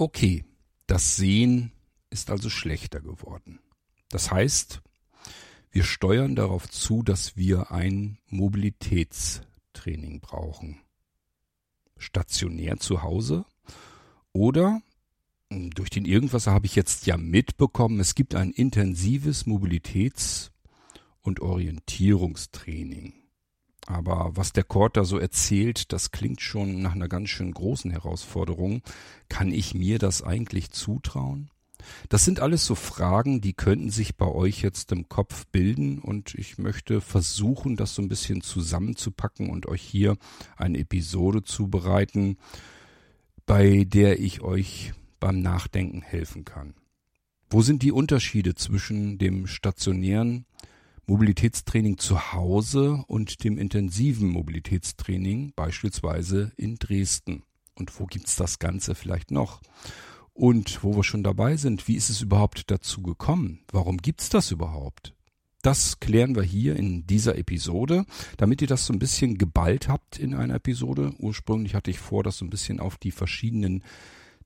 Okay, das Sehen ist also schlechter geworden. Das heißt, wir steuern darauf zu, dass wir ein Mobilitätstraining brauchen. Stationär zu Hause oder hm, durch den Irgendwasser habe ich jetzt ja mitbekommen, es gibt ein intensives Mobilitäts- und Orientierungstraining. Aber was der Kord da so erzählt, das klingt schon nach einer ganz schön großen Herausforderung. Kann ich mir das eigentlich zutrauen? Das sind alles so Fragen, die könnten sich bei euch jetzt im Kopf bilden und ich möchte versuchen, das so ein bisschen zusammenzupacken und euch hier eine Episode zubereiten, bei der ich euch beim Nachdenken helfen kann. Wo sind die Unterschiede zwischen dem stationären Mobilitätstraining zu Hause und dem intensiven Mobilitätstraining beispielsweise in Dresden? Und wo gibt's das Ganze vielleicht noch? Und wo wir schon dabei sind, wie ist es überhaupt dazu gekommen? Warum gibt's das überhaupt? Das klären wir hier in dieser Episode, damit ihr das so ein bisschen geballt habt in einer Episode. Ursprünglich hatte ich vor, das so ein bisschen auf die verschiedenen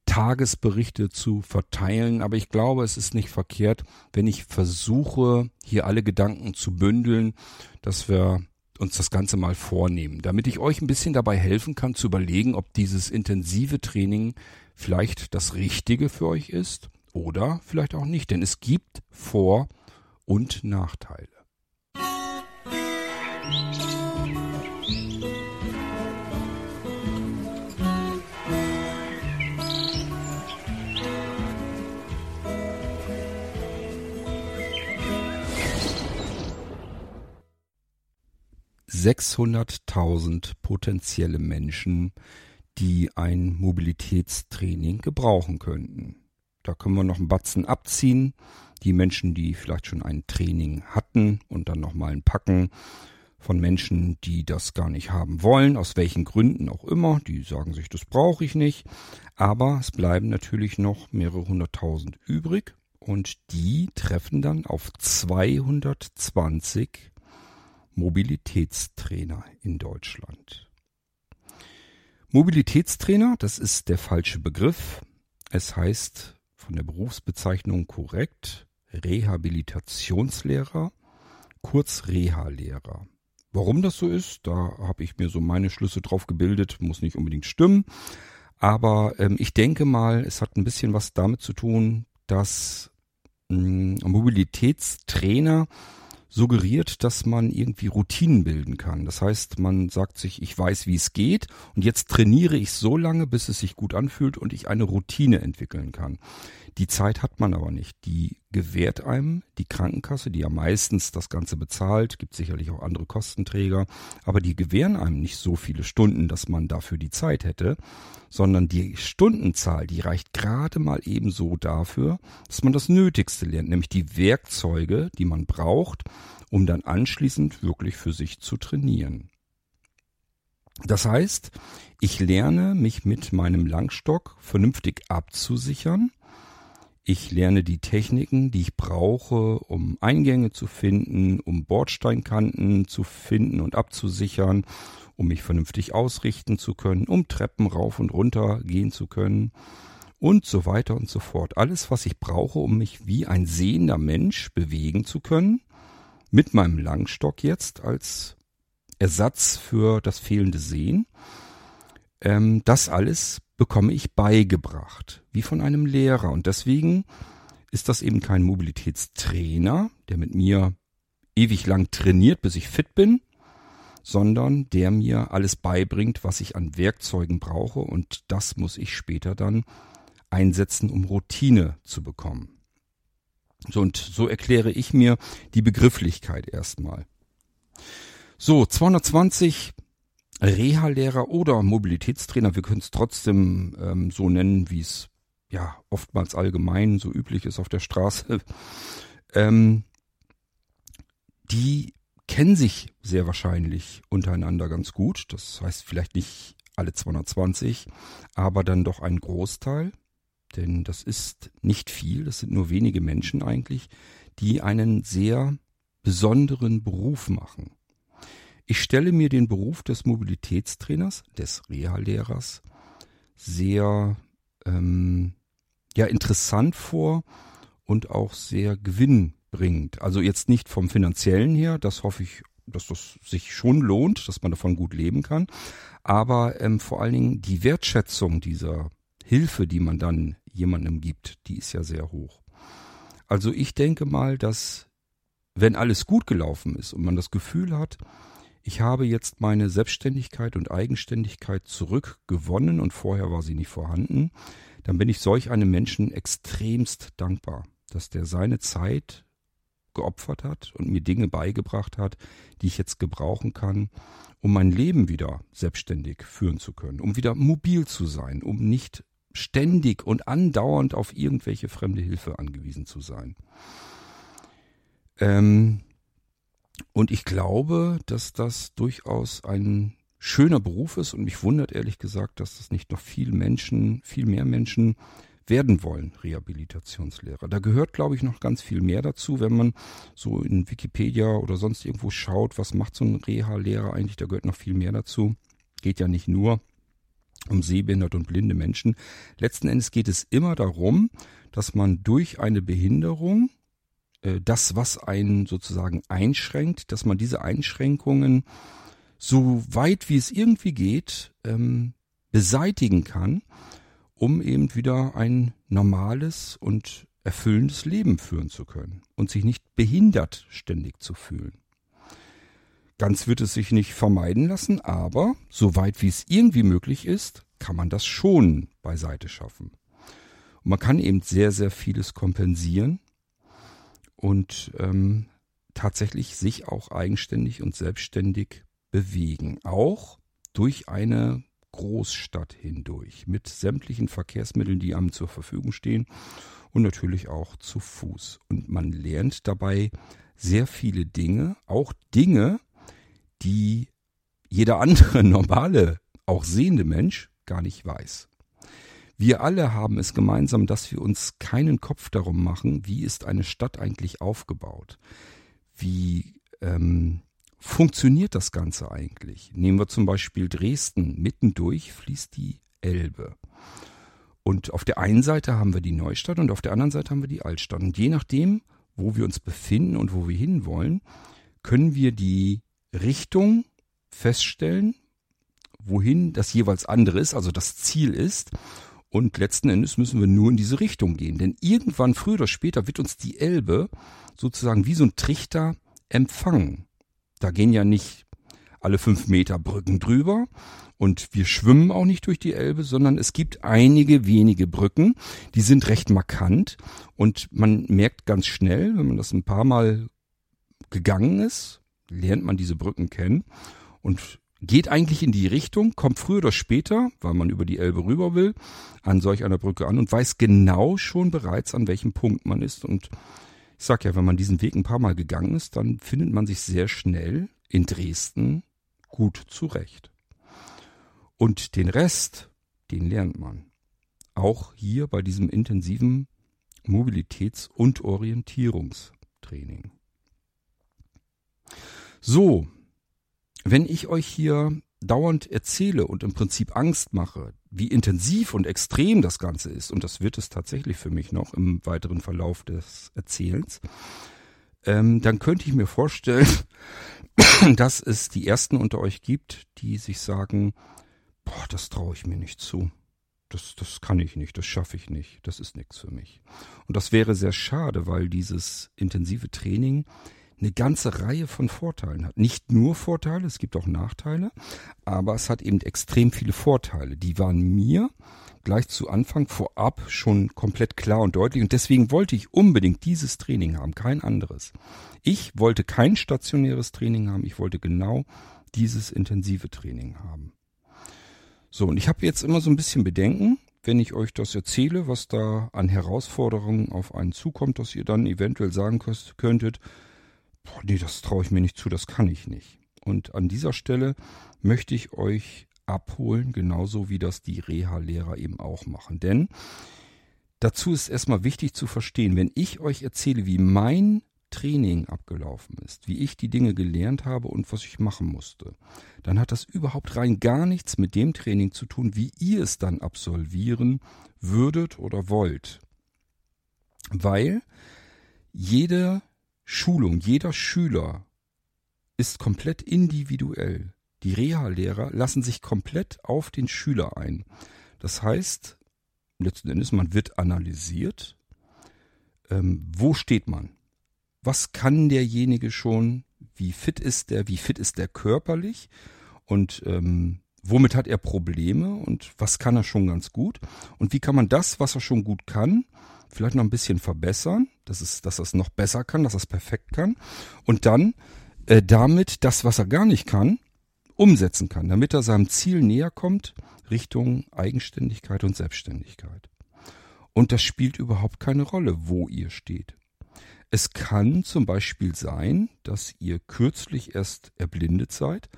Tagesberichte zu verteilen, aber ich glaube, es ist nicht verkehrt, wenn ich versuche, hier alle Gedanken zu bündeln, dass wir uns das Ganze mal vornehmen, damit ich euch ein bisschen dabei helfen kann zu überlegen, ob dieses intensive Training vielleicht das Richtige für euch ist oder vielleicht auch nicht. Denn es gibt Vor- und Nachteile. Sechshunderttausend potenzielle Menschen die ein Mobilitätstraining gebrauchen könnten. Da können wir noch einen Batzen abziehen. Die Menschen, die vielleicht schon ein Training hatten und dann nochmal ein Packen von Menschen, die das gar nicht haben wollen, aus welchen Gründen auch immer, die sagen sich, das brauche ich nicht. Aber es bleiben natürlich noch mehrere hunderttausend übrig und die treffen dann auf 220 Mobilitätstrainer in Deutschland. Mobilitätstrainer, das ist der falsche Begriff. Es heißt von der Berufsbezeichnung korrekt Rehabilitationslehrer, kurz Reha-Lehrer. Warum das so ist, da habe ich mir so meine Schlüsse drauf gebildet, muss nicht unbedingt stimmen. Aber ähm, ich denke mal, es hat ein bisschen was damit zu tun, dass mh, hm, Mobilitätstrainer suggeriert, dass man irgendwie Routinen bilden kann. Das heißt, man sagt sich, ich weiß, wie es geht und jetzt trainiere ich so lange, bis es sich gut anfühlt und ich eine Routine entwickeln kann. Die Zeit hat man aber nicht. Die gewährt einem die Krankenkasse, die ja meistens das Ganze bezahlt, gibt sicherlich auch andere Kostenträger, aber die gewähren einem nicht so viele Stunden, dass man dafür die Zeit hätte, sondern die Stundenzahl, die reicht gerade mal ebenso dafür, dass man das Nötigste lernt, nämlich die Werkzeuge, die man braucht, um dann anschließend wirklich für sich zu trainieren. Das heißt, ich lerne mich mit meinem Langstock vernünftig abzusichern, ich lerne die Techniken, die ich brauche, um Eingänge zu finden, um Bordsteinkanten zu finden und abzusichern, um mich vernünftig ausrichten zu können, um Treppen rauf und runter gehen zu können und so weiter und so fort. Alles, was ich brauche, um mich wie ein sehender Mensch bewegen zu können, mit meinem Langstock jetzt als Ersatz für das fehlende Sehen. Ähm, das alles bekomme ich beigebracht, wie von einem Lehrer. Und deswegen ist das eben kein Mobilitätstrainer, der mit mir ewig lang trainiert, bis ich fit bin, sondern der mir alles beibringt, was ich an Werkzeugen brauche und das muss ich später dann einsetzen, um Routine zu bekommen. So, und so erkläre ich mir die Begrifflichkeit erstmal. So, 220 Reha-Lehrer oder Mobilitätstrainer, wir können es trotzdem ähm, so nennen, wie es ja oftmals allgemein so üblich ist auf der Straße, ähm, die kennen sich sehr wahrscheinlich untereinander ganz gut. Das heißt vielleicht nicht alle 220, aber dann doch ein Großteil. Denn das ist nicht viel, das sind nur wenige Menschen eigentlich, die einen sehr besonderen Beruf machen. Ich stelle mir den Beruf des Mobilitätstrainers, des Reha-Lehrers, sehr ähm, ja interessant vor und auch sehr gewinnbringend. Also jetzt nicht vom finanziellen her, das hoffe ich, dass das sich schon lohnt, dass man davon gut leben kann, aber ähm, vor allen Dingen die Wertschätzung dieser Hilfe, die man dann jemandem gibt, die ist ja sehr hoch. Also ich denke mal, dass wenn alles gut gelaufen ist und man das Gefühl hat, ich habe jetzt meine Selbstständigkeit und Eigenständigkeit zurückgewonnen und vorher war sie nicht vorhanden, dann bin ich solch einem Menschen extremst dankbar, dass der seine Zeit geopfert hat und mir Dinge beigebracht hat, die ich jetzt gebrauchen kann, um mein Leben wieder selbstständig führen zu können, um wieder mobil zu sein, um nicht ständig und andauernd auf irgendwelche fremde Hilfe angewiesen zu sein. Ähm, und ich glaube, dass das durchaus ein schöner Beruf ist und mich wundert ehrlich gesagt, dass das nicht noch viel Menschen, viel mehr Menschen werden wollen, Rehabilitationslehrer. Da gehört, glaube ich, noch ganz viel mehr dazu, wenn man so in Wikipedia oder sonst irgendwo schaut, was macht so ein Reha-Lehrer eigentlich, da gehört noch viel mehr dazu. Geht ja nicht nur um sehbehinderte und blinde Menschen. Letzten Endes geht es immer darum, dass man durch eine Behinderung das, was einen sozusagen einschränkt, dass man diese Einschränkungen so weit wie es irgendwie geht ähm, beseitigen kann, um eben wieder ein normales und erfüllendes Leben führen zu können und sich nicht behindert ständig zu fühlen. Ganz wird es sich nicht vermeiden lassen, aber soweit wie es irgendwie möglich ist, kann man das schon beiseite schaffen. Und man kann eben sehr, sehr vieles kompensieren und ähm, tatsächlich sich auch eigenständig und selbstständig bewegen. Auch durch eine Großstadt hindurch mit sämtlichen Verkehrsmitteln, die einem zur Verfügung stehen und natürlich auch zu Fuß. Und man lernt dabei sehr viele Dinge, auch Dinge, die jeder andere normale, auch sehende Mensch gar nicht weiß. Wir alle haben es gemeinsam, dass wir uns keinen Kopf darum machen, wie ist eine Stadt eigentlich aufgebaut? Wie ähm, funktioniert das Ganze eigentlich? Nehmen wir zum Beispiel Dresden. Mittendurch fließt die Elbe. Und auf der einen Seite haben wir die Neustadt und auf der anderen Seite haben wir die Altstadt. Und je nachdem, wo wir uns befinden und wo wir hinwollen, können wir die Richtung feststellen, wohin das jeweils andere ist, also das Ziel ist. Und letzten Endes müssen wir nur in diese Richtung gehen. Denn irgendwann, früher oder später, wird uns die Elbe sozusagen wie so ein Trichter empfangen. Da gehen ja nicht alle fünf Meter Brücken drüber. Und wir schwimmen auch nicht durch die Elbe, sondern es gibt einige wenige Brücken, die sind recht markant. Und man merkt ganz schnell, wenn man das ein paar Mal gegangen ist, lernt man diese Brücken kennen und geht eigentlich in die Richtung, kommt früher oder später, weil man über die Elbe rüber will, an solch einer Brücke an und weiß genau schon bereits, an welchem Punkt man ist. Und ich sag ja, wenn man diesen Weg ein paar Mal gegangen ist, dann findet man sich sehr schnell in Dresden gut zurecht. Und den Rest, den lernt man. Auch hier bei diesem intensiven Mobilitäts- und Orientierungstraining. So, wenn ich euch hier dauernd erzähle und im Prinzip Angst mache, wie intensiv und extrem das Ganze ist, und das wird es tatsächlich für mich noch im weiteren Verlauf des Erzählens, ähm, dann könnte ich mir vorstellen, dass es die ersten unter euch gibt, die sich sagen, boah, das traue ich mir nicht zu. Das, das kann ich nicht, das schaffe ich nicht, das ist nichts für mich. Und das wäre sehr schade, weil dieses intensive Training eine ganze Reihe von Vorteilen hat. Nicht nur Vorteile, es gibt auch Nachteile, aber es hat eben extrem viele Vorteile. Die waren mir gleich zu Anfang vorab schon komplett klar und deutlich und deswegen wollte ich unbedingt dieses Training haben, kein anderes. Ich wollte kein stationäres Training haben, ich wollte genau dieses intensive Training haben. So, und ich habe jetzt immer so ein bisschen Bedenken, wenn ich euch das erzähle, was da an Herausforderungen auf einen zukommt, dass ihr dann eventuell sagen könntet, boah, nee, das traue ich mir nicht zu, das kann ich nicht. Und an dieser Stelle möchte ich euch abholen, genauso wie das die Reha-Lehrer eben auch machen. Denn dazu ist erstmal wichtig zu verstehen, wenn ich euch erzähle, wie mein Training abgelaufen ist, wie ich die Dinge gelernt habe und was ich machen musste, dann hat das überhaupt rein gar nichts mit dem Training zu tun, wie ihr es dann absolvieren würdet oder wollt. Weil jede Schulung, jeder Schüler ist komplett individuell. Die Reha-Lehrer lassen sich komplett auf den Schüler ein. Das heißt, letzten Endes, man wird analysiert. Ähm, wo steht man? Was kann derjenige schon? Wie fit ist der? Wie fit ist der körperlich? Und ähm, womit hat er Probleme? Und was kann er schon ganz gut? Und wie kann man das, was er schon gut kann, vielleicht noch ein bisschen verbessern, dass es, dass es noch besser kann, dass es perfekt kann? Und dann äh, damit das, was er gar nicht kann, umsetzen kann, damit er seinem Ziel näher kommt, Richtung Eigenständigkeit und Selbstständigkeit. Und das spielt überhaupt keine Rolle, wo ihr steht. Es kann zum Beispiel sein, dass ihr kürzlich erst erblindet seid.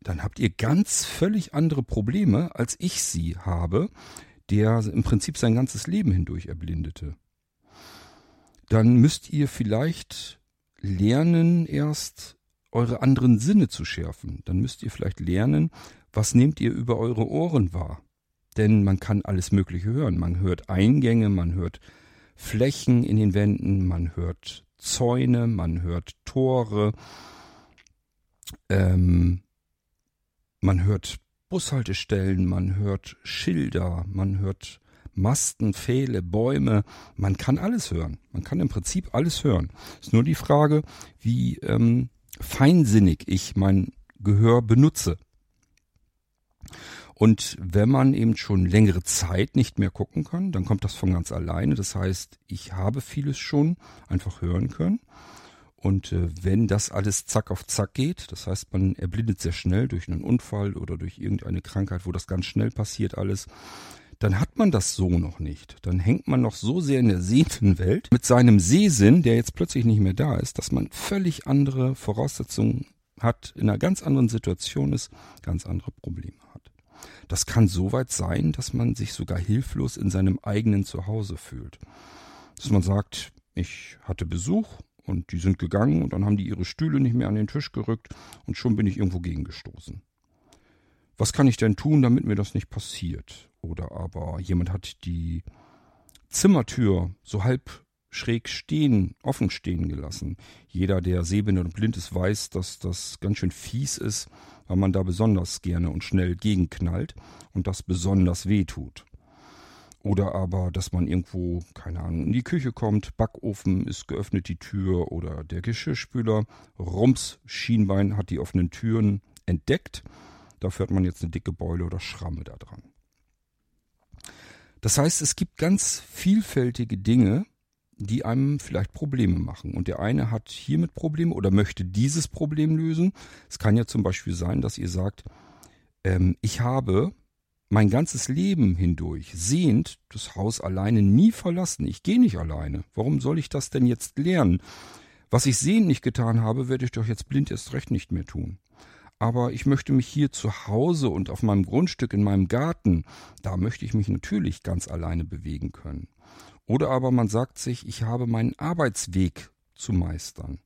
Dann habt ihr ganz völlig andere Probleme, als ich sie habe, der im Prinzip sein ganzes Leben hindurch erblindete. Dann müsst ihr vielleicht lernen, erst eure anderen Sinne zu schärfen. Dann müsst ihr vielleicht lernen, was nehmt ihr über eure Ohren wahr. Denn man kann alles Mögliche hören. Man hört Eingänge, man hört Flächen in den Wänden, man hört Zäune, man hört Tore, ähm, man hört Bushaltestellen, man hört Schilder, man hört Masten, Pfähle, Bäume, man kann alles hören. Man kann im Prinzip alles hören. Es ist nur die Frage, wie ähm, feinsinnig ich mein Gehör benutze. Und wenn man eben schon längere Zeit nicht mehr gucken kann, dann kommt das von ganz alleine. Das heißt, ich habe vieles schon einfach hören können. Und äh, wenn das alles zack auf zack geht, das heißt, man erblindet sehr schnell durch einen Unfall oder durch irgendeine Krankheit, wo das ganz schnell passiert alles, dann hat man das so noch nicht. Dann hängt man noch so sehr in der sehenden Welt mit seinem Sehsinn, der jetzt plötzlich nicht mehr da ist, dass man völlig andere Voraussetzungen hat, in einer ganz anderen Situation ist, ganz andere Probleme hat. Das kann so weit sein, dass man sich sogar hilflos in seinem eigenen Zuhause fühlt. Dass man sagt, ich hatte Besuch und die sind gegangen und dann haben die ihre Stühle nicht mehr an den Tisch gerückt und schon bin ich irgendwo gegengestoßen. Was kann ich denn tun, damit mir das nicht passiert? Oder aber jemand hat die Zimmertür so halb schräg stehen, offen stehen gelassen. Jeder, der sehbehindert und blind ist, weiß, dass das ganz schön fies ist, weil man da besonders gerne und schnell gegenknallt und das besonders weh tut. Oder aber, dass man irgendwo, keine Ahnung, in die Küche kommt, Backofen ist geöffnet, die Tür oder der Geschirrspüler, Rums, Schienbein hat die offenen Türen entdeckt. Dafür hat man jetzt eine dicke Beule oder Schramme da dran. Das heißt, es gibt ganz vielfältige Dinge, die einem vielleicht Probleme machen. Und der eine hat hiermit Probleme oder möchte dieses Problem lösen. Es kann ja zum Beispiel sein, dass ihr sagt, ähm, ich habe mein ganzes Leben hindurch sehend das Haus alleine nie verlassen. Ich gehe nicht alleine. Warum soll ich das denn jetzt lernen? Was ich sehend nicht getan habe, werde ich doch jetzt blind erst recht nicht mehr tun aber ich möchte mich hier zu Hause und auf meinem Grundstück in meinem Garten, da möchte ich mich natürlich ganz alleine bewegen können. Oder aber man sagt sich, ich habe meinen Arbeitsweg zu meistern.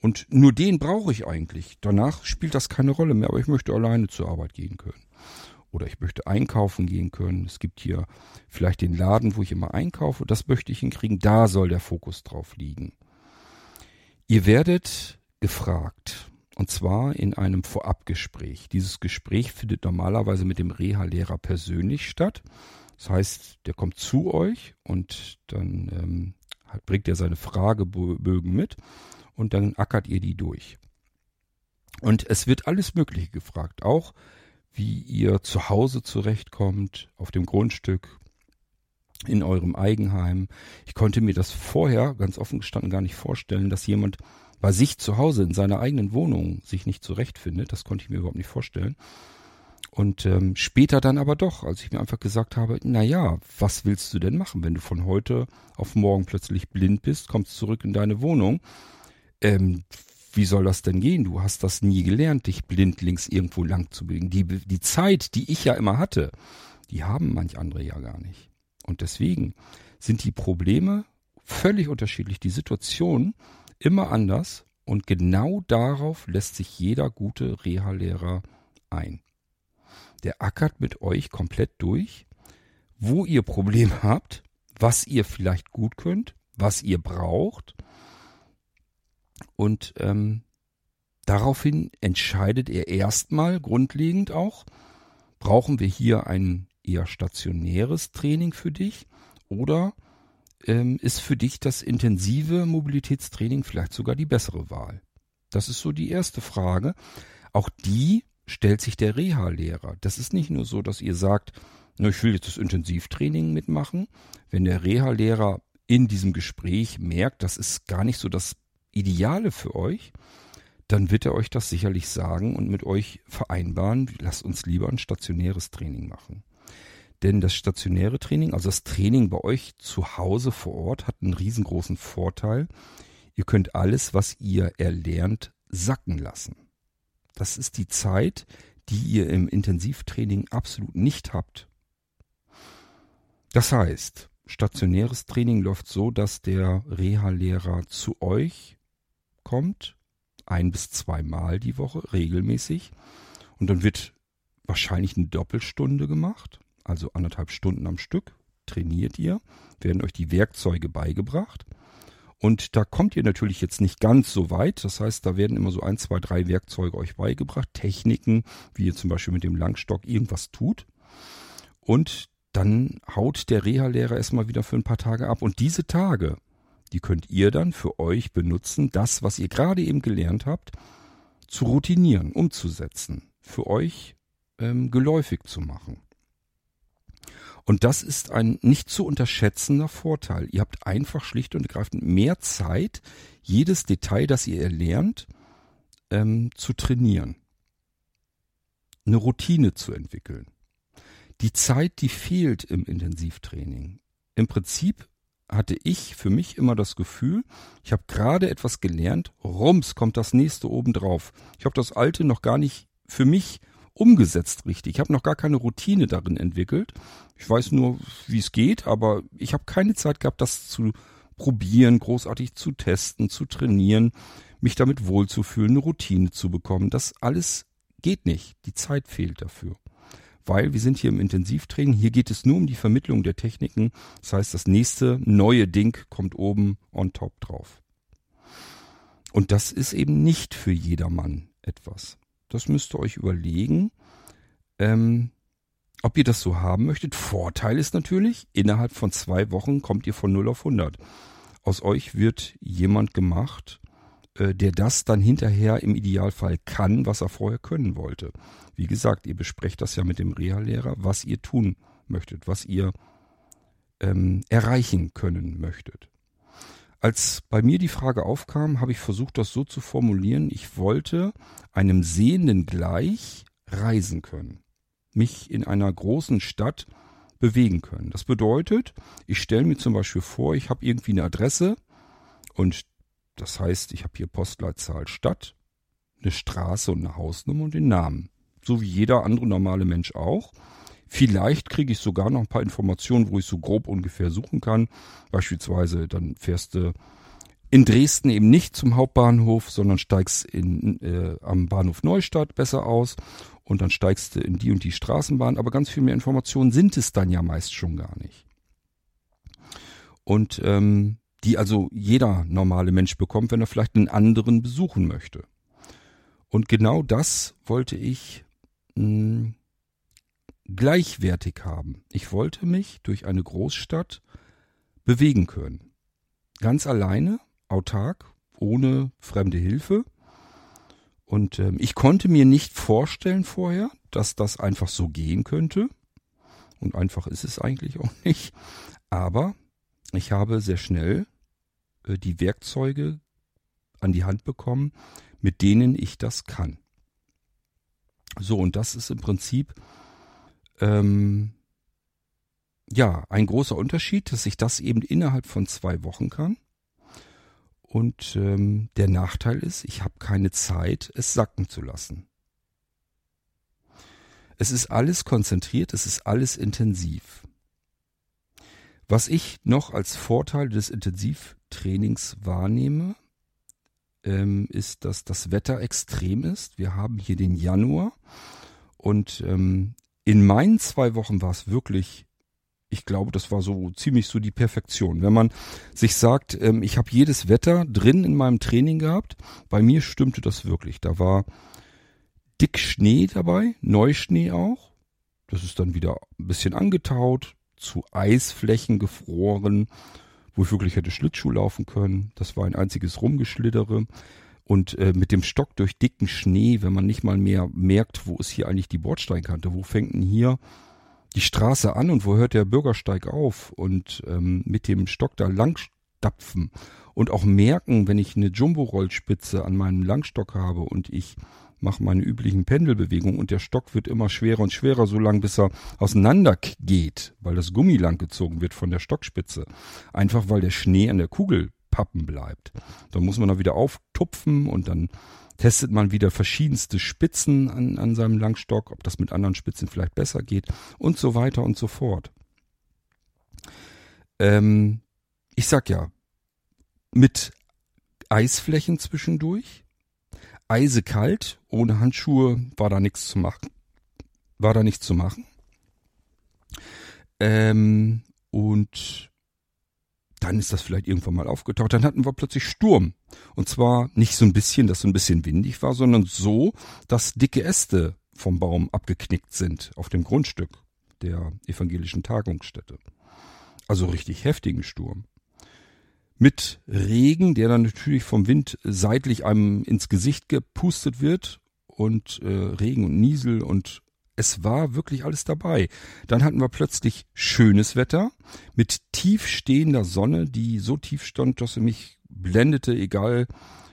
Und nur den brauche ich eigentlich. Danach spielt das keine Rolle mehr, aber ich möchte alleine zur Arbeit gehen können. Oder ich möchte einkaufen gehen können. Es gibt hier vielleicht den Laden, wo ich immer einkaufe. Das möchte ich hinkriegen. Da soll der Fokus drauf liegen. Ihr werdet gefragt, und zwar in einem Vorabgespräch. Dieses Gespräch findet normalerweise mit dem Reha-Lehrer persönlich statt. Das heißt, der kommt zu euch und dann ähm, bringt er seine Fragebögen mit und dann ackert ihr die durch. Und es wird alles Mögliche gefragt, auch wie ihr zu Hause zurechtkommt, auf dem Grundstück, in eurem Eigenheim. Ich konnte mir das vorher ganz offen gestanden gar nicht vorstellen, dass jemand bei sich zu Hause in seiner eigenen Wohnung sich nicht zurechtfindet. Das konnte ich mir überhaupt nicht vorstellen. Und ähm, später dann aber doch, als ich mir einfach gesagt habe, na ja, was willst du denn machen, wenn du von heute auf morgen plötzlich blind bist, kommst zurück in deine Wohnung? Ähm, wie soll das denn gehen? Du hast das nie gelernt, dich blindlings irgendwo lang zu bewegen. Die, die Zeit, die ich ja immer hatte, die haben manch andere ja gar nicht. Und deswegen sind die Probleme völlig unterschiedlich. Die Situation immer anders und genau darauf lässt sich jeder gute Reha-Lehrer ein. Der ackert mit euch komplett durch, wo ihr Probleme habt, was ihr vielleicht gut könnt, was ihr braucht. Und ähm, daraufhin entscheidet er erstmal grundlegend auch, brauchen wir hier ein eher stationäres Training für dich oder ähm, ist für dich das intensive Mobilitätstraining vielleicht sogar die bessere Wahl? Das ist so die erste Frage. Auch die stellt sich der Reha-Lehrer. Das ist nicht nur so, dass ihr sagt, na, ich will jetzt das Intensivtraining mitmachen. Wenn der Reha-Lehrer in diesem Gespräch merkt, das ist gar nicht so das Ideale für euch, dann wird er euch das sicherlich sagen und mit euch vereinbaren, lasst uns lieber ein stationäres Training machen. Denn das stationäre Training, also das Training bei euch zu Hause vor Ort, hat einen riesengroßen Vorteil. Ihr könnt alles, was ihr erlernt, sacken lassen. Das ist die Zeit, die ihr im Intensivtraining absolut nicht habt. Das heißt, stationäres Training läuft so, dass der Reha-Lehrer zu euch kommt, ein bis zweimal die Woche, regelmäßig. Und dann wird wahrscheinlich eine Doppelstunde gemacht, also anderthalb Stunden am Stück. Trainiert ihr, werden euch die Werkzeuge beigebracht. Und da kommt ihr natürlich jetzt nicht ganz so weit. Das heißt, da werden immer so ein, zwei, drei Werkzeuge euch beigebracht, Techniken, wie ihr zum Beispiel mit dem Langstock irgendwas tut. Und dann haut der Reha-Lehrer erstmal wieder für ein paar Tage ab. Und diese Tage, die könnt ihr dann für euch benutzen, das, was ihr gerade eben gelernt habt, zu routinieren, umzusetzen, für euch ähm, geläufig zu machen. Und das ist ein nicht zu unterschätzender Vorteil. Ihr habt einfach schlicht und ergreifend mehr Zeit, jedes Detail, das ihr erlernt, ähm, zu trainieren. Eine Routine zu entwickeln. Die Zeit, die fehlt im Intensivtraining. Im Prinzip hatte ich für mich immer das Gefühl, ich habe gerade etwas gelernt, rums kommt das nächste obendrauf. Ich habe das alte noch gar nicht für mich umgesetzt richtig. Ich habe noch gar keine Routine darin entwickelt. Ich weiß nur, wie es geht, aber ich habe keine Zeit gehabt, das zu probieren, großartig zu testen, zu trainieren, mich damit wohlzufühlen, eine Routine zu bekommen. Das alles geht nicht. Die Zeit fehlt dafür. Weil wir sind hier im Intensivtraining, hier geht es nur um die Vermittlung der Techniken. Das heißt, das nächste neue Ding kommt oben on top drauf. Und das ist eben nicht für jedermann etwas. Das müsst ihr euch überlegen, ähm, ob ihr das so haben möchtet. Vorteil ist natürlich, innerhalb von zwei Wochen kommt ihr von 0 auf 100. Aus euch wird jemand gemacht, der das dann hinterher im Idealfall kann, was er vorher können wollte. Wie gesagt, ihr besprecht das ja mit dem Reha-Lehrer, was ihr tun möchtet, was ihr ähm, erreichen können möchtet. Als bei mir die Frage aufkam, habe ich versucht, das so zu formulieren, ich wollte einem Sehenden gleich reisen können, mich in einer großen Stadt bewegen können. Das bedeutet, ich stelle mir zum Beispiel vor, ich habe irgendwie eine Adresse und das heißt, ich habe hier Postleitzahl Stadt, eine Straße und eine Hausnummer und den Namen. So wie jeder andere normale Mensch auch. Vielleicht kriege ich sogar noch ein paar Informationen, wo ich so grob ungefähr suchen kann. Beispielsweise, dann fährst du in Dresden eben nicht zum Hauptbahnhof, sondern steigst in, äh, am Bahnhof Neustadt besser aus und dann steigst du in die und die Straßenbahn. Aber ganz viel mehr Informationen sind es dann ja meist schon gar nicht. Und ähm, die also jeder normale Mensch bekommt, wenn er vielleicht einen anderen besuchen möchte. Und genau das wollte ich mh, hm, gleichwertig haben. Ich wollte mich durch eine Großstadt bewegen können. Ganz alleine, autark, ohne fremde Hilfe. Und ähm, ich konnte mir nicht vorstellen vorher, dass das einfach so gehen könnte. Und einfach ist es eigentlich auch nicht. Aber ich habe sehr schnell äh, die Werkzeuge an die Hand bekommen, mit denen ich das kann. So, und das ist im Prinzip ähm, ja ein großer Unterschied, dass ich das eben innerhalb von zwei Wochen kann. Und ähm, der Nachteil ist, ich habe keine Zeit, es sacken zu lassen. Es ist alles konzentriert, es ist alles intensiv. Was ich noch als Vorteil des Intensivtrainings wahrnehme, ähm, ist, dass das Wetter extrem ist. Wir haben hier den Januar und ähm, in meinen zwei Wochen war es wirklich ich glaube, das war so ziemlich so die Perfektion. Wenn man sich sagt, ähm, ich habe jedes Wetter drin in meinem Training gehabt, bei mir stimmte das wirklich. Da war dick Schnee dabei, Neuschnee auch. Das ist dann wieder ein bisschen angetaut, zu Eisflächen gefroren, wo ich wirklich hätte Schlittschuh laufen können. Das war ein einziges Rumgeschlittere. Und äh, mit dem Stock durch dicken Schnee, wenn man nicht mal mehr merkt, wo ist hier eigentlich die Bordsteinkante, wo fängt denn hier die Straße an und wo hört der Bürgersteig auf und ähm, mit dem Stock da langstapfen und auch merken, wenn ich eine Jumbo-Rollspitze an meinem Langstock habe und ich mache meine üblichen Pendelbewegungen und der Stock wird immer schwerer und schwerer, so lang bis er auseinander geht, weil das Gummi langgezogen wird von der Stockspitze. Einfach weil der Schnee an der Kugel pappen bleibt. Dann muss man da wieder auftupfen und dann testet man wieder verschiedenste Spitzen an, an seinem Langstock, ob das mit anderen Spitzen vielleicht besser geht und so weiter und so fort. Ähm, ich sag ja, mit Eisflächen zwischendurch, eisekalt, ohne Handschuhe war da nichts zu machen. War da nichts zu machen. Ähm, und dann ist das vielleicht irgendwann mal aufgetaucht. Dann hatten wir plötzlich Sturm. Und zwar nicht so ein bisschen, dass so ein bisschen windig war, sondern so, dass dicke Äste vom Baum abgeknickt sind auf dem Grundstück der evangelischen Tagungsstätte. Also richtig heftigen Sturm. Mit Regen, der dann natürlich vom Wind seitlich einem ins Gesicht gepustet wird und äh, Regen und Niesel und es war wirklich alles dabei. Dann hatten wir plötzlich schönes Wetter mit tiefstehender Sonne, die so tief stand, dass sie mich blendete, egal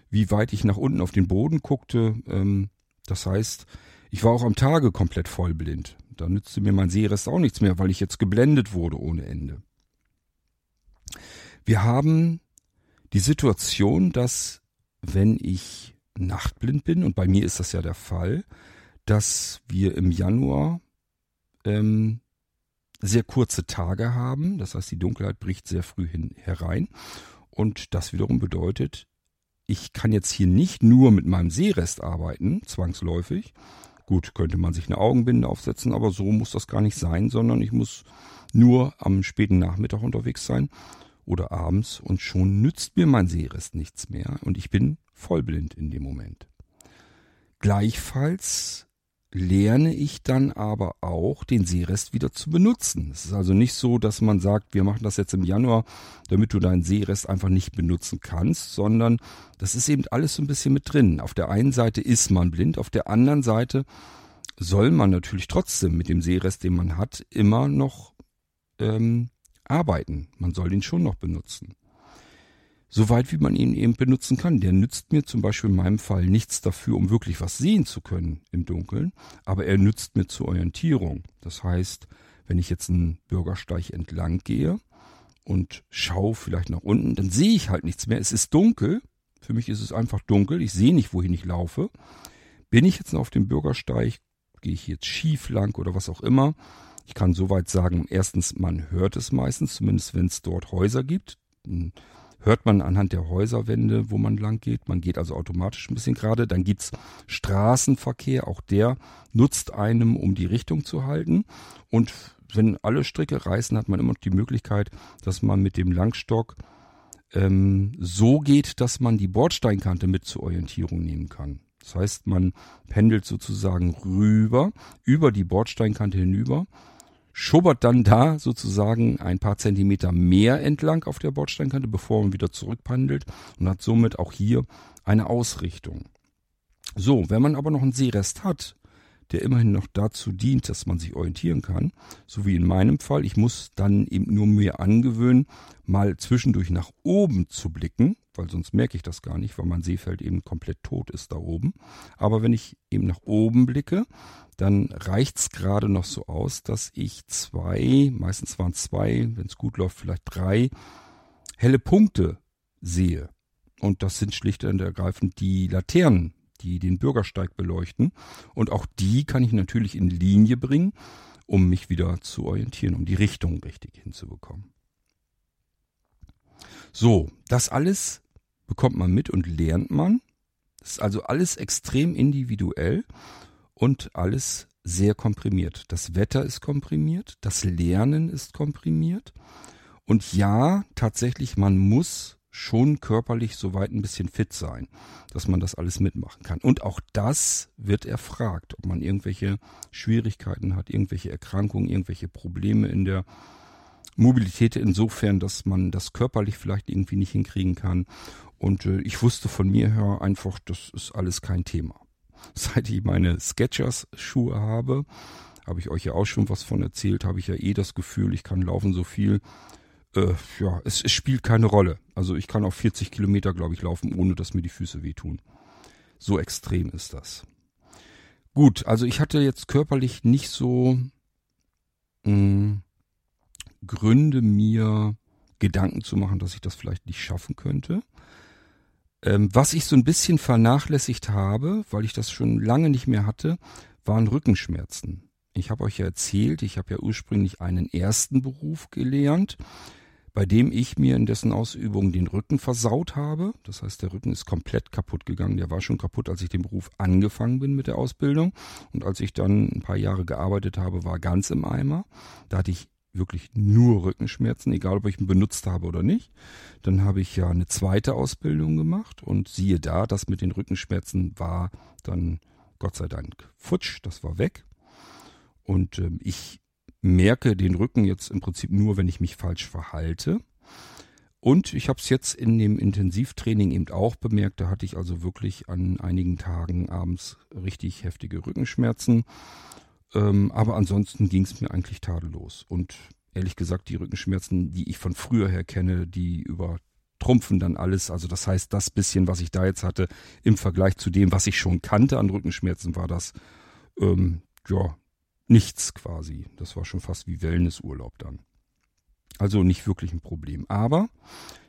wie weit ich nach unten auf den Boden guckte. Ähm, das heißt, ich war auch am Tage komplett vollblind. Da nützte mir mein Sehrest auch nichts mehr, weil ich jetzt geblendet wurde ohne Ende. Wir haben die Situation, dass wenn ich nachtblind bin, und bei mir ist das ja der Fall, dass wir im Januar ähm, sehr kurze Tage haben. Das heißt, die Dunkelheit bricht sehr früh hin, herein. Und das wiederum bedeutet, ich kann jetzt hier nicht nur mit meinem Sehrest arbeiten, zwangsläufig. Gut, könnte man sich eine Augenbinde aufsetzen, aber so muss das gar nicht sein, sondern ich muss nur am späten Nachmittag unterwegs sein oder abends und schon nützt mir mein Sehrest nichts mehr und ich bin vollblind in dem Moment. Gleichfalls lerne ich dann aber auch, den Seerest wieder zu benutzen. Es ist also nicht so, dass man sagt, wir machen das jetzt im Januar, damit du deinen Seerest einfach nicht benutzen kannst, sondern das ist eben alles so ein bisschen mit drin. Auf der einen Seite ist man blind, auf der anderen Seite soll man natürlich trotzdem mit dem Seerest, den man hat, immer noch ähm, arbeiten. Man soll ihn schon noch benutzen so weit wie man ihn eben benutzen kann. Der nützt mir zum Beispiel in meinem Fall nichts dafür, um wirklich was sehen zu können im Dunkeln, aber er nützt mir zur Orientierung. Das heißt, wenn ich jetzt einen Bürgersteig entlang gehe und schaue vielleicht nach unten, dann sehe ich halt nichts mehr. Es ist dunkel. Für mich ist es einfach dunkel. Ich sehe nicht, wohin ich laufe. Bin ich jetzt auf dem Bürgersteig, gehe ich jetzt schief lang oder was auch immer. Ich kann soweit sagen, erstens, man hört es meistens, zumindest wenn es dort Häuser gibt hört man anhand der Häuserwände, wo man lang geht. Man geht also automatisch ein bisschen gerade. Dann gibt's Straßenverkehr, auch der nutzt einem, um die Richtung zu halten. Und wenn alle Stricke reißen, hat man immer noch die Möglichkeit, dass man mit dem Langstock ähm, so geht, dass man die Bordsteinkante mit zur Orientierung nehmen kann. Das heißt, man pendelt sozusagen rüber, über die Bordsteinkante hinüber schubbert dann da sozusagen ein paar Zentimeter mehr entlang auf der Bordsteinkante, bevor man wieder zurückpandelt und hat somit auch hier eine Ausrichtung. So, wenn man aber noch einen Seerest hat, der immerhin noch dazu dient, dass man sich orientieren kann, so wie in meinem Fall, ich muss dann eben nur mir angewöhnen, mal zwischendurch nach oben zu blicken, weil sonst merke ich das gar nicht, weil mein Seefeld eben komplett tot ist da oben. Aber wenn ich eben nach oben blicke, dann reicht's gerade noch so aus, dass ich zwei, meistens waren zwei, wenn es gut läuft, vielleicht drei helle Punkte sehe. Und das sind schlicht und ergreifend die Laternen, die den Bürgersteig beleuchten. Und auch die kann ich natürlich in Linie bringen, um mich wieder zu orientieren, um die Richtung richtig hinzubekommen. So, das alles bekommt man mit und lernt man. Das ist also alles extrem individuell und alles sehr komprimiert. Das Wetter ist komprimiert, das Lernen ist komprimiert. Und ja, tatsächlich, man muss schon körperlich soweit ein bisschen fit sein, dass man das alles mitmachen kann. Und auch das wird erfragt, ob man irgendwelche Schwierigkeiten hat, irgendwelche Erkrankungen, irgendwelche Probleme in der Mobilität insofern, dass man das körperlich vielleicht irgendwie nicht hinkriegen kann. Und äh, ich wusste von mir her einfach, das ist alles kein Thema. Seit ich meine Sketchers-Schuhe habe, habe ich euch ja auch schon was von erzählt, habe ich ja eh das Gefühl, ich kann laufen so viel, äh, ja, es, es spielt keine Rolle. Also ich kann auch 40 Kilometer, glaube ich, laufen, ohne dass mir die Füße wehtun. So extrem ist das. Gut, also ich hatte jetzt körperlich nicht so mh, hm, Gründe, mir Gedanken zu machen, dass ich das vielleicht nicht schaffen könnte. Ähm, was ich so ein bisschen vernachlässigt habe, weil ich das schon lange nicht mehr hatte, waren Rückenschmerzen. Ich habe euch ja erzählt, ich habe ja ursprünglich einen ersten Beruf gelernt bei dem ich mir in dessen Ausübung den Rücken versaut habe. Das heißt, der Rücken ist komplett kaputt gegangen. Der war schon kaputt, als ich den Beruf angefangen bin mit der Ausbildung. Und als ich dann ein paar Jahre gearbeitet habe, war ganz im Eimer. Da hatte ich wirklich nur Rückenschmerzen, egal ob ich ihn benutzt habe oder nicht. Dann habe ich ja eine zweite Ausbildung gemacht und siehe da, das mit den Rückenschmerzen war dann Gott sei Dank futsch, das war weg. Und ähm, ich merke den Rücken jetzt im Prinzip nur, wenn ich mich falsch verhalte. Und ich habe es jetzt in dem Intensivtraining eben auch bemerkt, da hatte ich also wirklich an einigen Tagen abends richtig heftige Rückenschmerzen. Ähm, aber ansonsten ging es mir eigentlich tadellos. Und ehrlich gesagt, die Rückenschmerzen, die ich von früher her kenne, die übertrumpfen dann alles. Also das heißt, das bisschen, was ich da jetzt hatte, im Vergleich zu dem, was ich schon kannte an Rückenschmerzen, war das ähm, ja nichts quasi. Das war schon fast wie Wellnessurlaub dann. Also nicht wirklich ein Problem. Aber,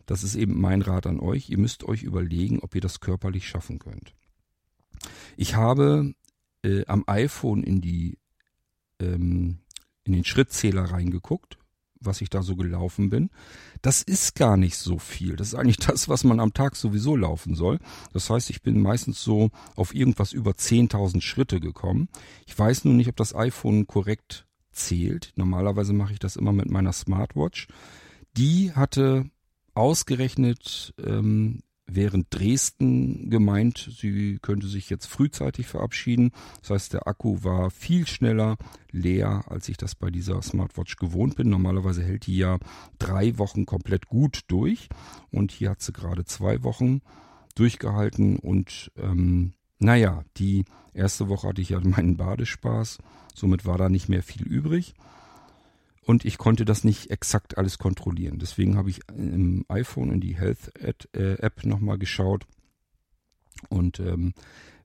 das ist eben mein Rat an euch, ihr müsst euch überlegen, ob ihr das körperlich schaffen könnt. Ich habe äh, am iPhone in die ähm, in den Schrittzähler reingeguckt was ich da so gelaufen bin. Das ist gar nicht so viel. Das ist eigentlich das, was man am Tag sowieso laufen soll. Das heißt, ich bin meistens so auf irgendwas über 10.000 Schritte gekommen. Ich weiß nun nicht, ob das iPhone korrekt zählt. Normalerweise mache ich das immer mit meiner Smartwatch. Die hatte ausgerechnet ähm, während Dresden gemeint, sie könnte sich jetzt frühzeitig verabschieden. Das heißt, der Akku war viel schneller leer, als ich das bei dieser Smartwatch gewohnt bin. Normalerweise hält die ja drei Wochen komplett gut durch. Und hier hat sie gerade zwei Wochen durchgehalten. Und ähm, naja, die erste Woche hatte ich ja meinen Badespaß, somit war da nicht mehr viel übrig und ich konnte das nicht exakt alles kontrollieren. Deswegen habe ich im iPhone in die Health äh, App nochmal geschaut und ähm,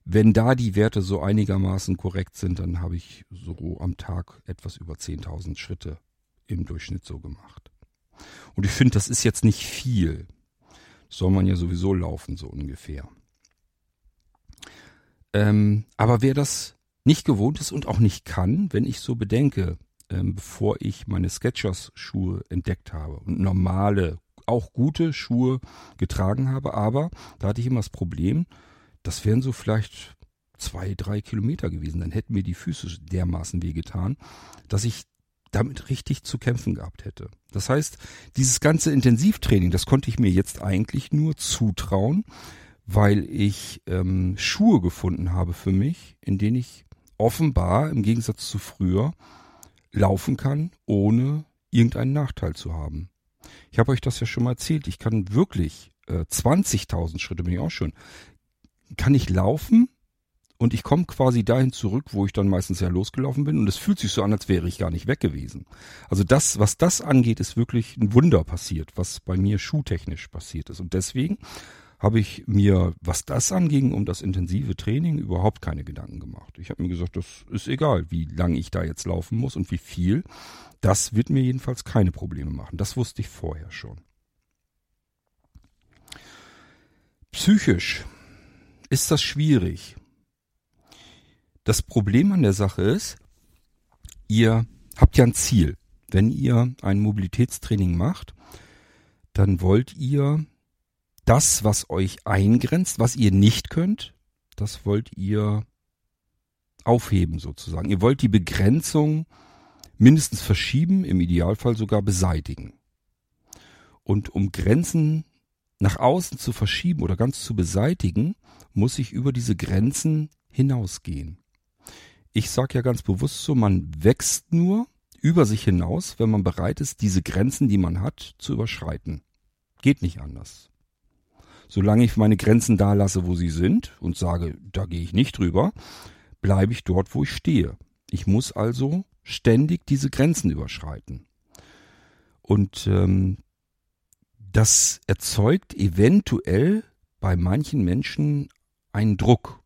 wenn da die Werte so einigermaßen korrekt sind, dann habe ich so am Tag etwas über 10.000 Schritte im Durchschnitt so gemacht. Und ich finde, das ist jetzt nicht viel. soll man ja sowieso laufen, so ungefähr. Ähm, aber wer das nicht gewohnt ist und auch nicht kann, wenn ich so bedenke, ähm, bevor ich meine Sketchers-Schuhe entdeckt habe und normale, auch gute Schuhe getragen habe. Aber da hatte ich immer das Problem, das wären so vielleicht zwei, drei Kilometer gewesen. Dann hätten mir die Füße dermaßen wehgetan, dass ich damit richtig zu kämpfen gehabt hätte. Das heißt, dieses ganze Intensivtraining, das konnte ich mir jetzt eigentlich nur zutrauen, weil ich ähm, Schuhe gefunden habe für mich, in denen ich offenbar im Gegensatz zu früher laufen kann, ohne irgendeinen Nachteil zu haben. Ich habe euch das ja schon mal erzählt. Ich kann wirklich äh, 20.000 Schritte bin ich auch schon. Kann ich laufen und ich komme quasi dahin zurück, wo ich dann meistens ja losgelaufen bin und es fühlt sich so an, als wäre ich gar nicht weg gewesen. Also das, was das angeht, ist wirklich ein Wunder passiert, was bei mir schuhtechnisch passiert ist. Und deswegen habe ich mir, was das anging, um das intensive Training überhaupt keine Gedanken gemacht. Ich habe mir gesagt, das ist egal, wie lange ich da jetzt laufen muss und wie viel. Das wird mir jedenfalls keine Probleme machen. Das wusste ich vorher schon. Psychisch ist das schwierig. Das Problem an der Sache ist, ihr habt ja ein Ziel. Wenn ihr ein Mobilitätstraining macht, dann wollt ihr das, was euch eingrenzt, was ihr nicht könnt, das wollt ihr aufheben sozusagen. Ihr wollt die Begrenzung mindestens verschieben, im Idealfall sogar beseitigen. Und um Grenzen nach außen zu verschieben oder ganz zu beseitigen, muss ich über diese Grenzen hinausgehen. Ich sage ja ganz bewusst so, man wächst nur über sich hinaus, wenn man bereit ist, diese Grenzen, die man hat, zu überschreiten. Geht nicht anders. Solange ich meine Grenzen da lasse, wo sie sind und sage, da gehe ich nicht drüber, bleibe ich dort, wo ich stehe. Ich muss also ständig diese Grenzen überschreiten. Und ähm, das erzeugt eventuell bei manchen Menschen einen Druck,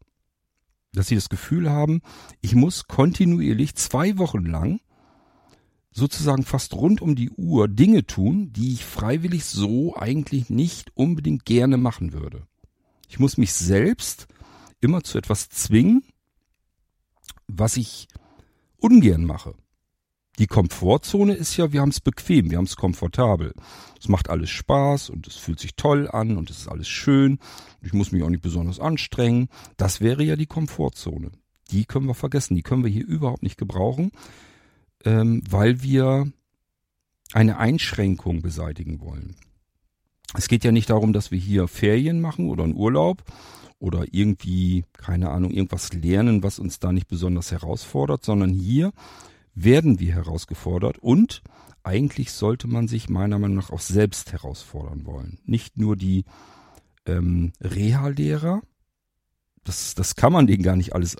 dass sie das Gefühl haben, ich muss kontinuierlich zwei Wochen lang sozusagen fast rund um die Uhr Dinge tun, die ich freiwillig so eigentlich nicht unbedingt gerne machen würde. Ich muss mich selbst immer zu etwas zwingen, was ich ungern mache. Die Komfortzone ist ja, wir haben es bequem, wir haben es komfortabel. Es macht alles Spaß und es fühlt sich toll an und es ist alles schön. Ich muss mich auch nicht besonders anstrengen. Das wäre ja die Komfortzone. Die können wir vergessen, die können wir hier überhaupt nicht gebrauchen, ähm, weil wir eine Einschränkung beseitigen wollen. Es geht ja nicht darum, dass wir hier Ferien machen oder einen Urlaub oder irgendwie, keine Ahnung, irgendwas lernen, was uns da nicht besonders herausfordert, sondern hier werden wir herausgefordert und eigentlich sollte man sich meiner Meinung nach auch selbst herausfordern wollen. Nicht nur die ähm, Reha-Lehrer, das, das kann man denen gar nicht alles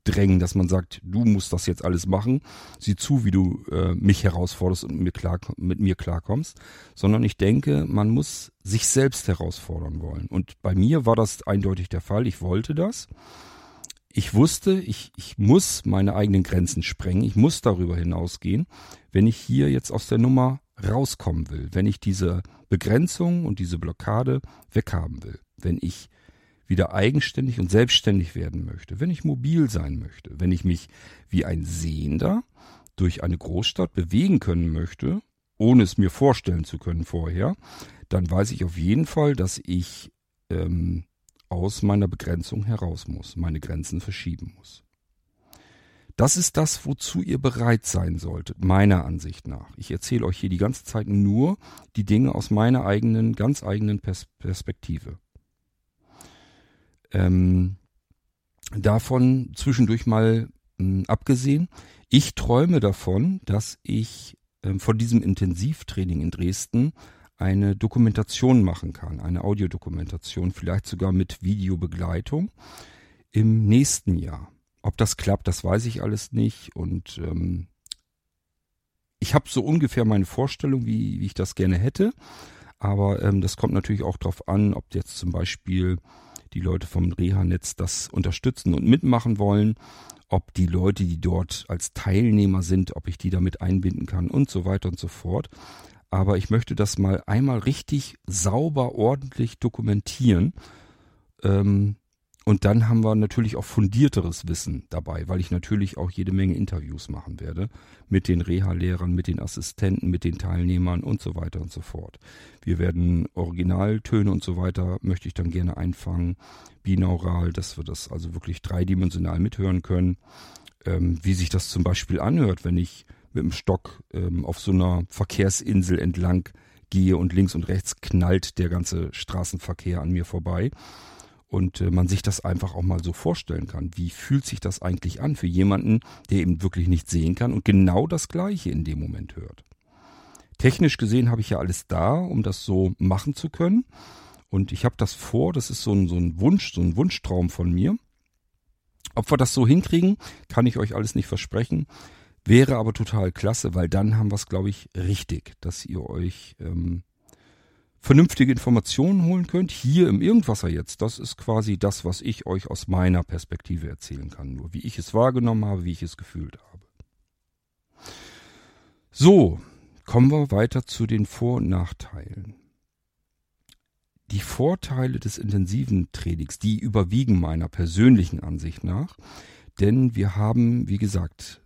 aufdrängen, dass man sagt, du musst das jetzt alles machen, sieh zu, wie du äh, mich herausforderst und mit mir, klar, mit mir klarkommst, sondern ich denke, man muss sich selbst herausfordern wollen. Und bei mir war das eindeutig der Fall, ich wollte das. Ich wusste, ich, ich muss meine eigenen Grenzen sprengen, ich muss darüber hinausgehen, wenn ich hier jetzt aus der Nummer rauskommen will, wenn ich diese Begrenzung und diese Blockade weghaben will, wenn ich wieder eigenständig und selbstständig werden möchte, wenn ich mobil sein möchte, wenn ich mich wie ein Sehender durch eine Großstadt bewegen können möchte, ohne es mir vorstellen zu können vorher, dann weiß ich auf jeden Fall, dass ich ähm, aus meiner Begrenzung heraus muss, meine Grenzen verschieben muss. Das ist das, wozu ihr bereit sein solltet, meiner Ansicht nach. Ich erzähle euch hier die ganze Zeit nur die Dinge aus meiner eigenen, ganz eigenen Pers Perspektive. Ähm, davon zwischendurch mal mh, abgesehen, ich träume davon, dass ich ähm, von diesem Intensivtraining in Dresden eine Dokumentation machen kann, eine Audiodokumentation, vielleicht sogar mit Videobegleitung im nächsten Jahr. Ob das klappt, das weiß ich alles nicht und ähm, ich habe so ungefähr meine Vorstellung, wie, wie ich das gerne hätte, aber ähm, das kommt natürlich auch darauf an, ob jetzt zum Beispiel die Leute vom Reha-Netz das unterstützen und mitmachen wollen, ob die Leute, die dort als Teilnehmer sind, ob ich die damit einbinden kann und so weiter und so fort aber ich möchte das mal einmal richtig sauber, ordentlich dokumentieren. Ähm, und dann haben wir natürlich auch fundierteres Wissen dabei, weil ich natürlich auch jede Menge Interviews machen werde mit den Reha-Lehrern, mit den Assistenten, mit den Teilnehmern und so weiter und so fort. Wir werden Originaltöne und so weiter, möchte ich dann gerne einfangen, binaural, dass wir das also wirklich dreidimensional mithören können. Ähm, wie sich das zum Beispiel anhört, wenn ich mit dem Stock ähm, auf so einer Verkehrsinsel entlang gehe und links und rechts knallt der ganze Straßenverkehr an mir vorbei. Und äh, man sich das einfach auch mal so vorstellen kann. Wie fühlt sich das eigentlich an für jemanden, der eben wirklich nicht sehen kann und genau das Gleiche in dem Moment hört? Technisch gesehen habe ich ja alles da, um das so machen zu können. Und ich habe das vor, das ist so ein, so ein Wunsch, so ein Wunschtraum von mir. Ob wir das so hinkriegen, kann ich euch alles nicht versprechen. Wäre aber total klasse, weil dann haben wir es, glaube ich, richtig, dass ihr euch ähm, vernünftige Informationen holen könnt. Hier im Irgendwasser jetzt, das ist quasi das, was ich euch aus meiner Perspektive erzählen kann. Nur wie ich es wahrgenommen habe, wie ich es gefühlt habe. So, kommen wir weiter zu den Vor- und Nachteilen. Die Vorteile des intensiven Trainings, die überwiegen meiner persönlichen Ansicht nach, denn wir haben, wie gesagt,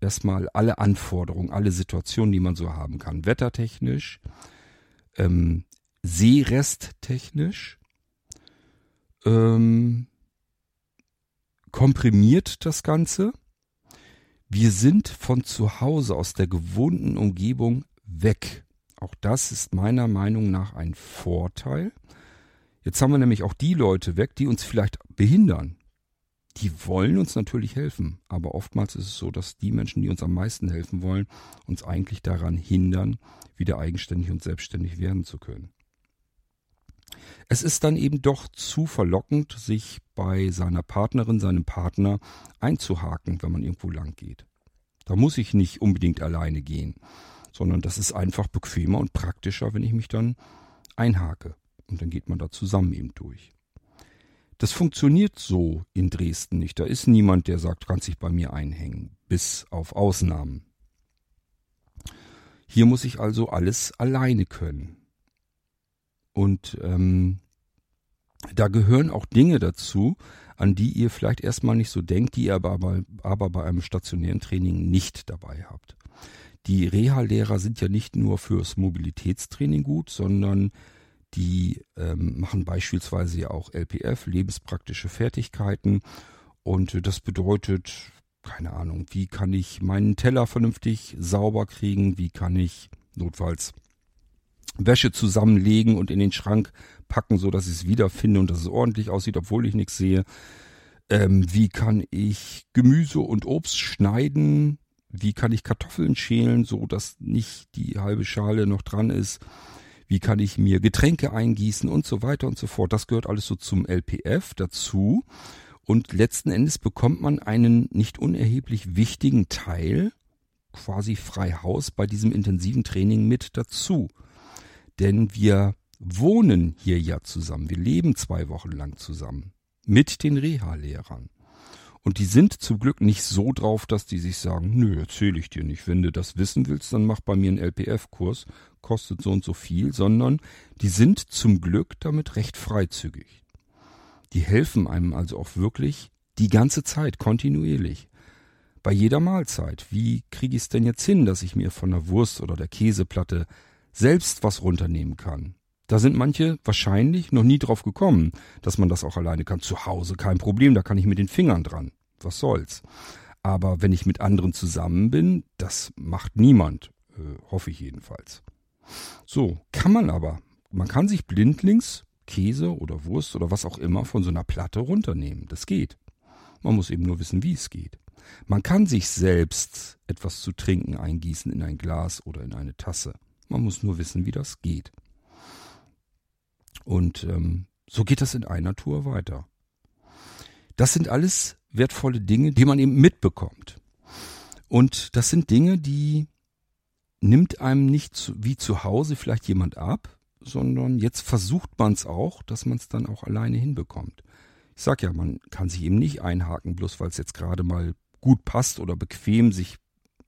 erstmal alle Anforderungen, alle Situationen, die man so haben kann. Wettertechnisch, ähm, Seeresttechnisch, ähm, komprimiert das Ganze. Wir sind von zu Hause aus der gewohnten Umgebung weg. Auch das ist meiner Meinung nach ein Vorteil. Jetzt haben wir nämlich auch die Leute weg, die uns vielleicht behindern. Die wollen uns natürlich helfen, aber oftmals ist es so, dass die Menschen, die uns am meisten helfen wollen, uns eigentlich daran hindern, wieder eigenständig und selbstständig werden zu können. Es ist dann eben doch zu verlockend, sich bei seiner Partnerin, seinem Partner einzuhaken, wenn man irgendwo lang geht. Da muss ich nicht unbedingt alleine gehen, sondern das ist einfach bequemer und praktischer, wenn ich mich dann einhake. Und dann geht man da zusammen eben durch. Das funktioniert so in Dresden nicht. Da ist niemand, der sagt, kannst dich bei mir einhängen, bis auf Ausnahmen. Hier muss ich also alles alleine können. Und ähm, da gehören auch Dinge dazu, an die ihr vielleicht erstmal nicht so denkt, die ihr aber, aber bei einem stationären Training nicht dabei habt. Die Reha-Lehrer sind ja nicht nur fürs Mobilitätstraining gut, sondern die ähm, machen beispielsweise ja auch LPF, lebenspraktische Fertigkeiten. Und das bedeutet, keine Ahnung, wie kann ich meinen Teller vernünftig sauber kriegen? Wie kann ich notfalls Wäsche zusammenlegen und in den Schrank packen, so dass ich es wiederfinde und dass es ordentlich aussieht, obwohl ich nichts sehe. Ähm, wie kann ich Gemüse und Obst schneiden? Wie kann ich Kartoffeln schälen, so dass nicht die halbe Schale noch dran ist? Wie kann ich mir Getränke eingießen und so weiter und so fort? Das gehört alles so zum LPF dazu. Und letzten Endes bekommt man einen nicht unerheblich wichtigen Teil quasi frei Haus bei diesem intensiven Training mit dazu denn wir wohnen hier ja zusammen. Wir leben zwei Wochen lang zusammen mit den Reha-Lehrern. Und die sind zum Glück nicht so drauf, dass die sich sagen, nö, erzähle ich dir nicht. Wenn du das wissen willst, dann mach bei mir einen LPF-Kurs, kostet so und so viel, sondern die sind zum Glück damit recht freizügig. Die helfen einem also auch wirklich die ganze Zeit, kontinuierlich. Bei jeder Mahlzeit. Wie kriege ich es denn jetzt hin, dass ich mir von der Wurst oder der Käseplatte selbst was runternehmen kann. Da sind manche wahrscheinlich noch nie drauf gekommen, dass man das auch alleine kann. Zu Hause kein Problem, da kann ich mit den Fingern dran. Was soll's. Aber wenn ich mit anderen zusammen bin, das macht niemand, äh, hoffe ich jedenfalls. So, kann man aber. Man kann sich blindlings Käse oder Wurst oder was auch immer von so einer Platte runternehmen. Das geht. Man muss eben nur wissen, wie es geht. Man kann sich selbst etwas zu trinken eingießen in ein Glas oder in eine Tasse. Man muss nur wissen, wie das geht. Und ähm, so geht das in einer Tour weiter. Das sind alles wertvolle Dinge, die man eben mitbekommt. Und das sind Dinge, die nimmt einem nicht zu, wie zu Hause vielleicht jemand ab, sondern jetzt versucht man es auch, dass man es dann auch alleine hinbekommt. Ich sag ja, man kann sich eben nicht einhaken, bloß weil es jetzt gerade mal gut passt oder bequem sich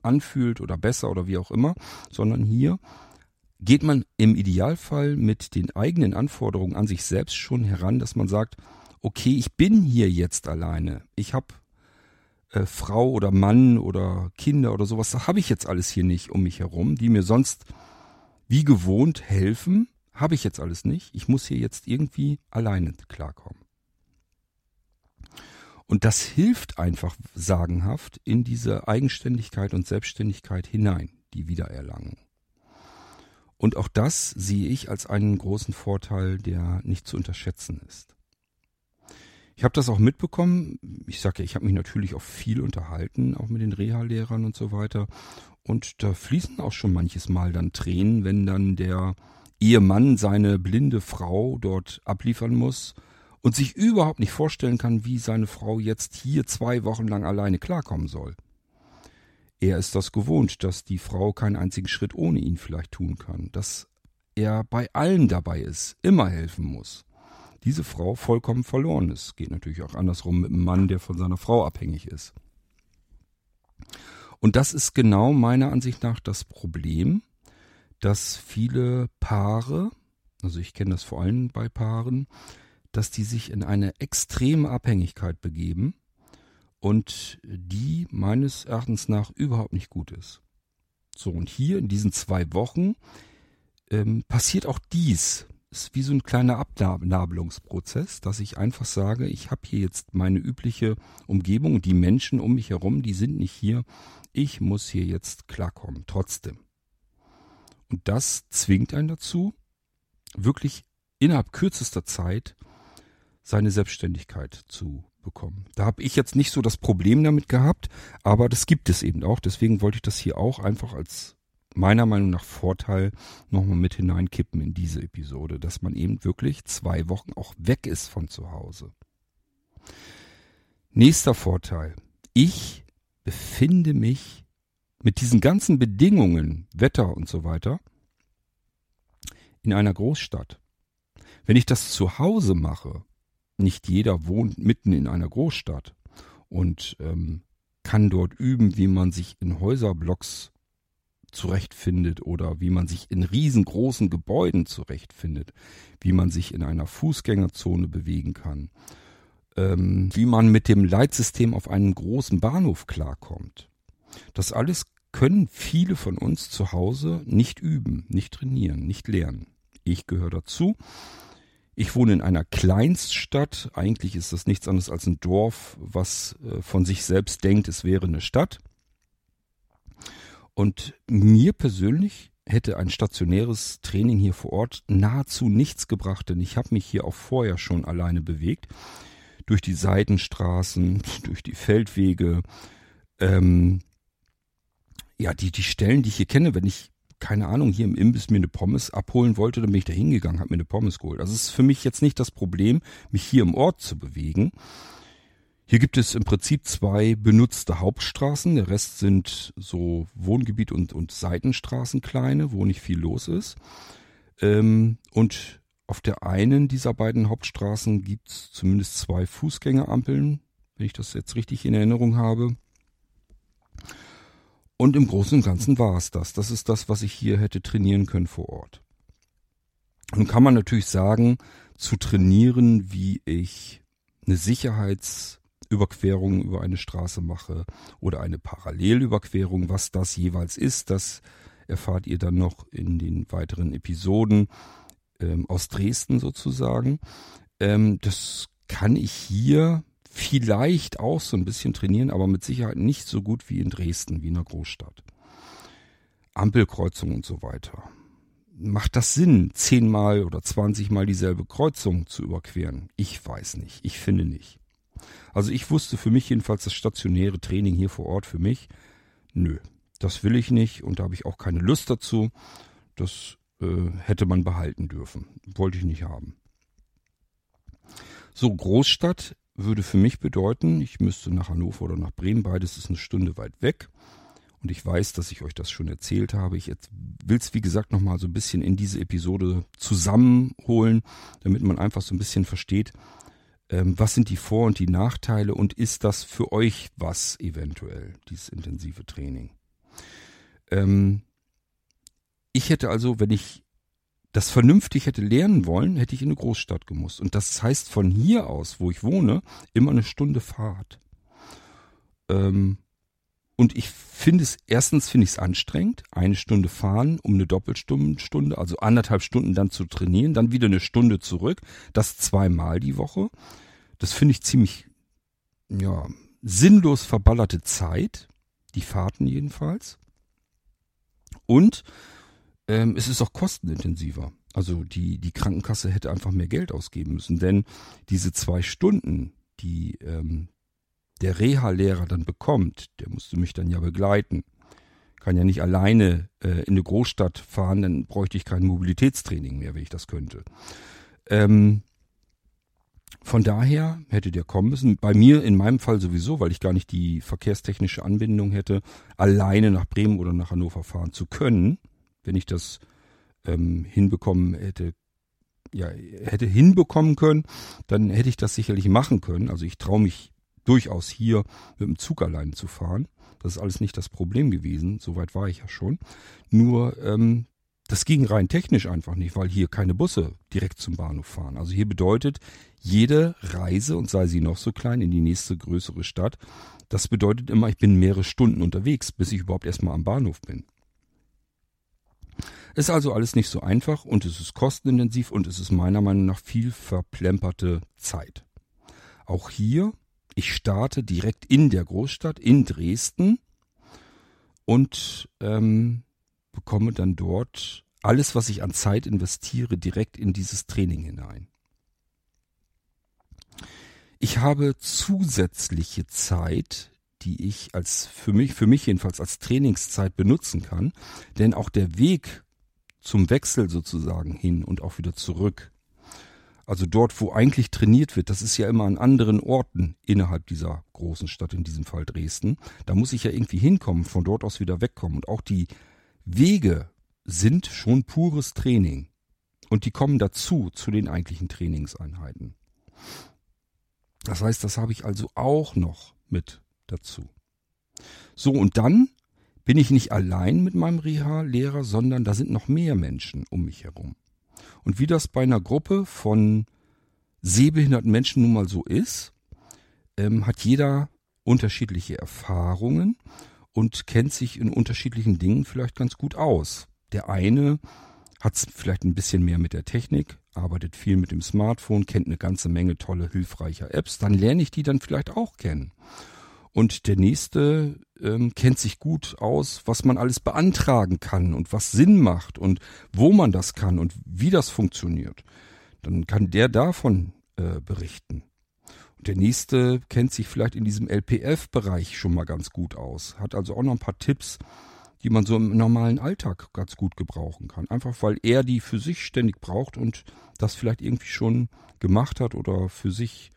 anfühlt oder besser oder wie auch immer, sondern hier geht man im Idealfall mit den eigenen Anforderungen an sich selbst schon heran, dass man sagt, okay, ich bin hier jetzt alleine. Ich habe äh, Frau oder Mann oder Kinder oder sowas, habe ich jetzt alles hier nicht um mich herum, die mir sonst wie gewohnt helfen, habe ich jetzt alles nicht. Ich muss hier jetzt irgendwie alleine klarkommen. Und das hilft einfach sagenhaft in diese Eigenständigkeit und Selbstständigkeit hinein, die Wiedererlangung. Und auch das sehe ich als einen großen Vorteil, der nicht zu unterschätzen ist. Ich habe das auch mitbekommen. Ich sage ja, ich habe mich natürlich auch viel unterhalten, auch mit den Reha-Lehrern und so weiter. Und da fließen auch schon manches Mal dann Tränen, wenn dann der Ehemann seine blinde Frau dort abliefern muss und sich überhaupt nicht vorstellen kann, wie seine Frau jetzt hier zwei Wochen lang alleine klarkommen soll. Er ist das gewohnt, dass die Frau keinen einzigen Schritt ohne ihn vielleicht tun kann, dass er bei allen dabei ist, immer helfen muss. Diese Frau vollkommen verloren ist. Geht natürlich auch andersrum mit einem Mann, der von seiner Frau abhängig ist. Und das ist genau meiner Ansicht nach das Problem, dass viele Paare, also ich kenne das vor allem bei Paaren, dass die sich in eine extreme Abhängigkeit begeben und die meines Erachtens nach überhaupt nicht gut ist. So, und hier in diesen zwei Wochen ähm, passiert auch dies. ist wie so ein kleiner Abnabelungsprozess, dass ich einfach sage, ich habe hier jetzt meine übliche Umgebung und die Menschen um mich herum, die sind nicht hier. Ich muss hier jetzt klarkommen, trotzdem. Und das zwingt einen dazu, wirklich innerhalb kürzester Zeit seine Selbstständigkeit zu bekommen. Da habe ich jetzt nicht so das Problem damit gehabt, aber das gibt es eben auch. Deswegen wollte ich das hier auch einfach als meiner Meinung nach Vorteil nochmal mit hineinkippen in diese Episode, dass man eben wirklich zwei Wochen auch weg ist von zu Hause. Nächster Vorteil. Ich befinde mich mit diesen ganzen Bedingungen, Wetter und so weiter, in einer Großstadt. Wenn ich das zu Hause mache, nicht jeder wohnt mitten in einer Großstadt und ähm, kann dort üben, wie man sich in Häuserblocks zurechtfindet oder wie man sich in riesengroßen Gebäuden zurechtfindet, wie man sich in einer Fußgängerzone bewegen kann, ähm, wie man mit dem Leitsystem auf einen großen Bahnhof klarkommt. Das alles können viele von uns zu Hause nicht üben, nicht trainieren, nicht lernen. Ich gehöre dazu. Ich wohne in einer Kleinststadt. Eigentlich ist das nichts anderes als ein Dorf, was äh, von sich selbst denkt, es wäre eine Stadt. Und mir persönlich hätte ein stationäres Training hier vor Ort nahezu nichts gebracht, denn ich habe mich hier auch vorher schon alleine bewegt. Durch die Seitenstraßen, durch die Feldwege. Ähm, ja, die, die Stellen, die ich hier kenne, wenn ich keine Ahnung, hier im Imbiss mir eine Pommes abholen wollte, dann bin ich da hingegangen, habe mir eine Pommes geholt. Also es ist für mich jetzt nicht das Problem, mich hier im Ort zu bewegen. Hier gibt es im Prinzip zwei benutzte Hauptstraßen. Der Rest sind so Wohngebiet und, und Seitenstraßen kleine, wo nicht viel los ist. Ähm, und auf der einen dieser beiden Hauptstraßen gibt es zumindest zwei Fußgängerampeln, wenn ich das jetzt richtig in Erinnerung habe. Und im Großen und Ganzen war es das. Das ist das, was ich hier hätte trainieren können vor Ort. Nun kann man natürlich sagen, zu trainieren, wie ich eine Sicherheitsüberquerung über eine Straße mache oder eine Parallelüberquerung, was das jeweils ist, das erfahrt ihr dann noch in den weiteren Episoden ähm, aus Dresden sozusagen. Ähm, das kann ich hier vielleicht auch so ein bisschen trainieren, aber mit Sicherheit nicht so gut wie in Dresden, wie in einer Großstadt. Ampelkreuzung und so weiter. Macht das Sinn, zehnmal oder zwanzigmal dieselbe Kreuzung zu überqueren? Ich weiß nicht. Ich finde nicht. Also ich wusste für mich jedenfalls das stationäre Training hier vor Ort für mich, nö, das will ich nicht und da habe ich auch keine Lust dazu. Das äh, hätte man behalten dürfen. Wollte ich nicht haben. So, Großstadt würde für mich bedeuten, ich müsste nach Hannover oder nach Bremen, beides ist eine Stunde weit weg. Und ich weiß, dass ich euch das schon erzählt habe. Ich will es, wie gesagt, nochmal so ein bisschen in diese Episode zusammenholen, damit man einfach so ein bisschen versteht, ähm, was sind die Vor- und die Nachteile und ist das für euch was eventuell, dieses intensive Training. Ähm, ich hätte also, wenn ich das vernünftig hätte lernen wollen, hätte ich in eine Großstadt gemusst. Und das heißt von hier aus, wo ich wohne, immer eine Stunde Fahrt. Ähm, und ich finde es, erstens finde ich es anstrengend, eine Stunde fahren, um eine Doppelstunde, also anderthalb Stunden dann zu trainieren, dann wieder eine Stunde zurück, das zweimal die Woche. Das finde ich ziemlich, ja, sinnlos verballerte Zeit, die Fahrten jedenfalls. Und ähm, es ist auch kostenintensiver. Also die, die Krankenkasse hätte einfach mehr Geld ausgeben müssen, denn diese zwei Stunden, die ähm, der Reha-Lehrer dann bekommt, der musste mich dann ja begleiten. Kann ja nicht alleine äh, in eine Großstadt fahren, dann bräuchte ich kein Mobilitätstraining mehr, wenn ich das könnte. Ähm, von daher hätte der kommen müssen. Bei mir in meinem Fall sowieso, weil ich gar nicht die verkehrstechnische Anbindung hätte, alleine nach Bremen oder nach Hannover fahren zu können wenn ich das ähm, hinbekommen hätte, ja, hätte hinbekommen können, dann hätte ich das sicherlich machen können. Also ich traue mich durchaus hier mit dem Zug allein zu fahren. Das ist alles nicht das Problem gewesen. Soweit war ich ja schon. Nur ähm, das ging rein technisch einfach nicht, weil hier keine Busse direkt zum Bahnhof fahren. Also hier bedeutet jede Reise, und sei sie noch so klein, in die nächste größere Stadt, das bedeutet immer, ich bin mehrere Stunden unterwegs, bis ich überhaupt erstmal am Bahnhof bin. Ist also alles nicht so einfach und es ist kostenintensiv und es ist meiner Meinung nach viel verplemperte Zeit. Auch hier, ich starte direkt in der Großstadt, in Dresden und ähm, bekomme dann dort alles, was ich an Zeit investiere, direkt in dieses Training hinein. Ich habe zusätzliche Zeit, die ich als für mich, für mich jedenfalls als Trainingszeit benutzen kann, denn auch der Weg zum Wechsel sozusagen hin und auch wieder zurück. Also dort, wo eigentlich trainiert wird, das ist ja immer an anderen Orten innerhalb dieser großen Stadt, in diesem Fall Dresden. Da muss ich ja irgendwie hinkommen, von dort aus wieder wegkommen. Und auch die Wege sind schon pures Training. Und die kommen dazu, zu den eigentlichen Trainingseinheiten. Das heißt, das habe ich also auch noch mit dazu. So, und dann bin ich nicht allein mit meinem Reha-Lehrer, sondern da sind noch mehr Menschen um mich herum. Und wie das bei einer Gruppe von sehbehinderten Menschen nun mal so ist, ähm, hat jeder unterschiedliche Erfahrungen und kennt sich in unterschiedlichen Dingen vielleicht ganz gut aus. Der eine hat vielleicht ein bisschen mehr mit der Technik, arbeitet viel mit dem Smartphone, kennt eine ganze Menge tolle, hilfreicher Apps, dann lerne ich die dann vielleicht auch kennen. Und der nächste ähm, kennt sich gut aus, was man alles beantragen kann und was Sinn macht und wo man das kann und wie das funktioniert. Dann kann der davon äh, berichten. Und der nächste kennt sich vielleicht in diesem LPF-Bereich schon mal ganz gut aus, hat also auch noch ein paar Tipps, die man so im normalen Alltag ganz gut gebrauchen kann. Einfach weil er die für sich ständig braucht und das vielleicht irgendwie schon gemacht hat oder für sich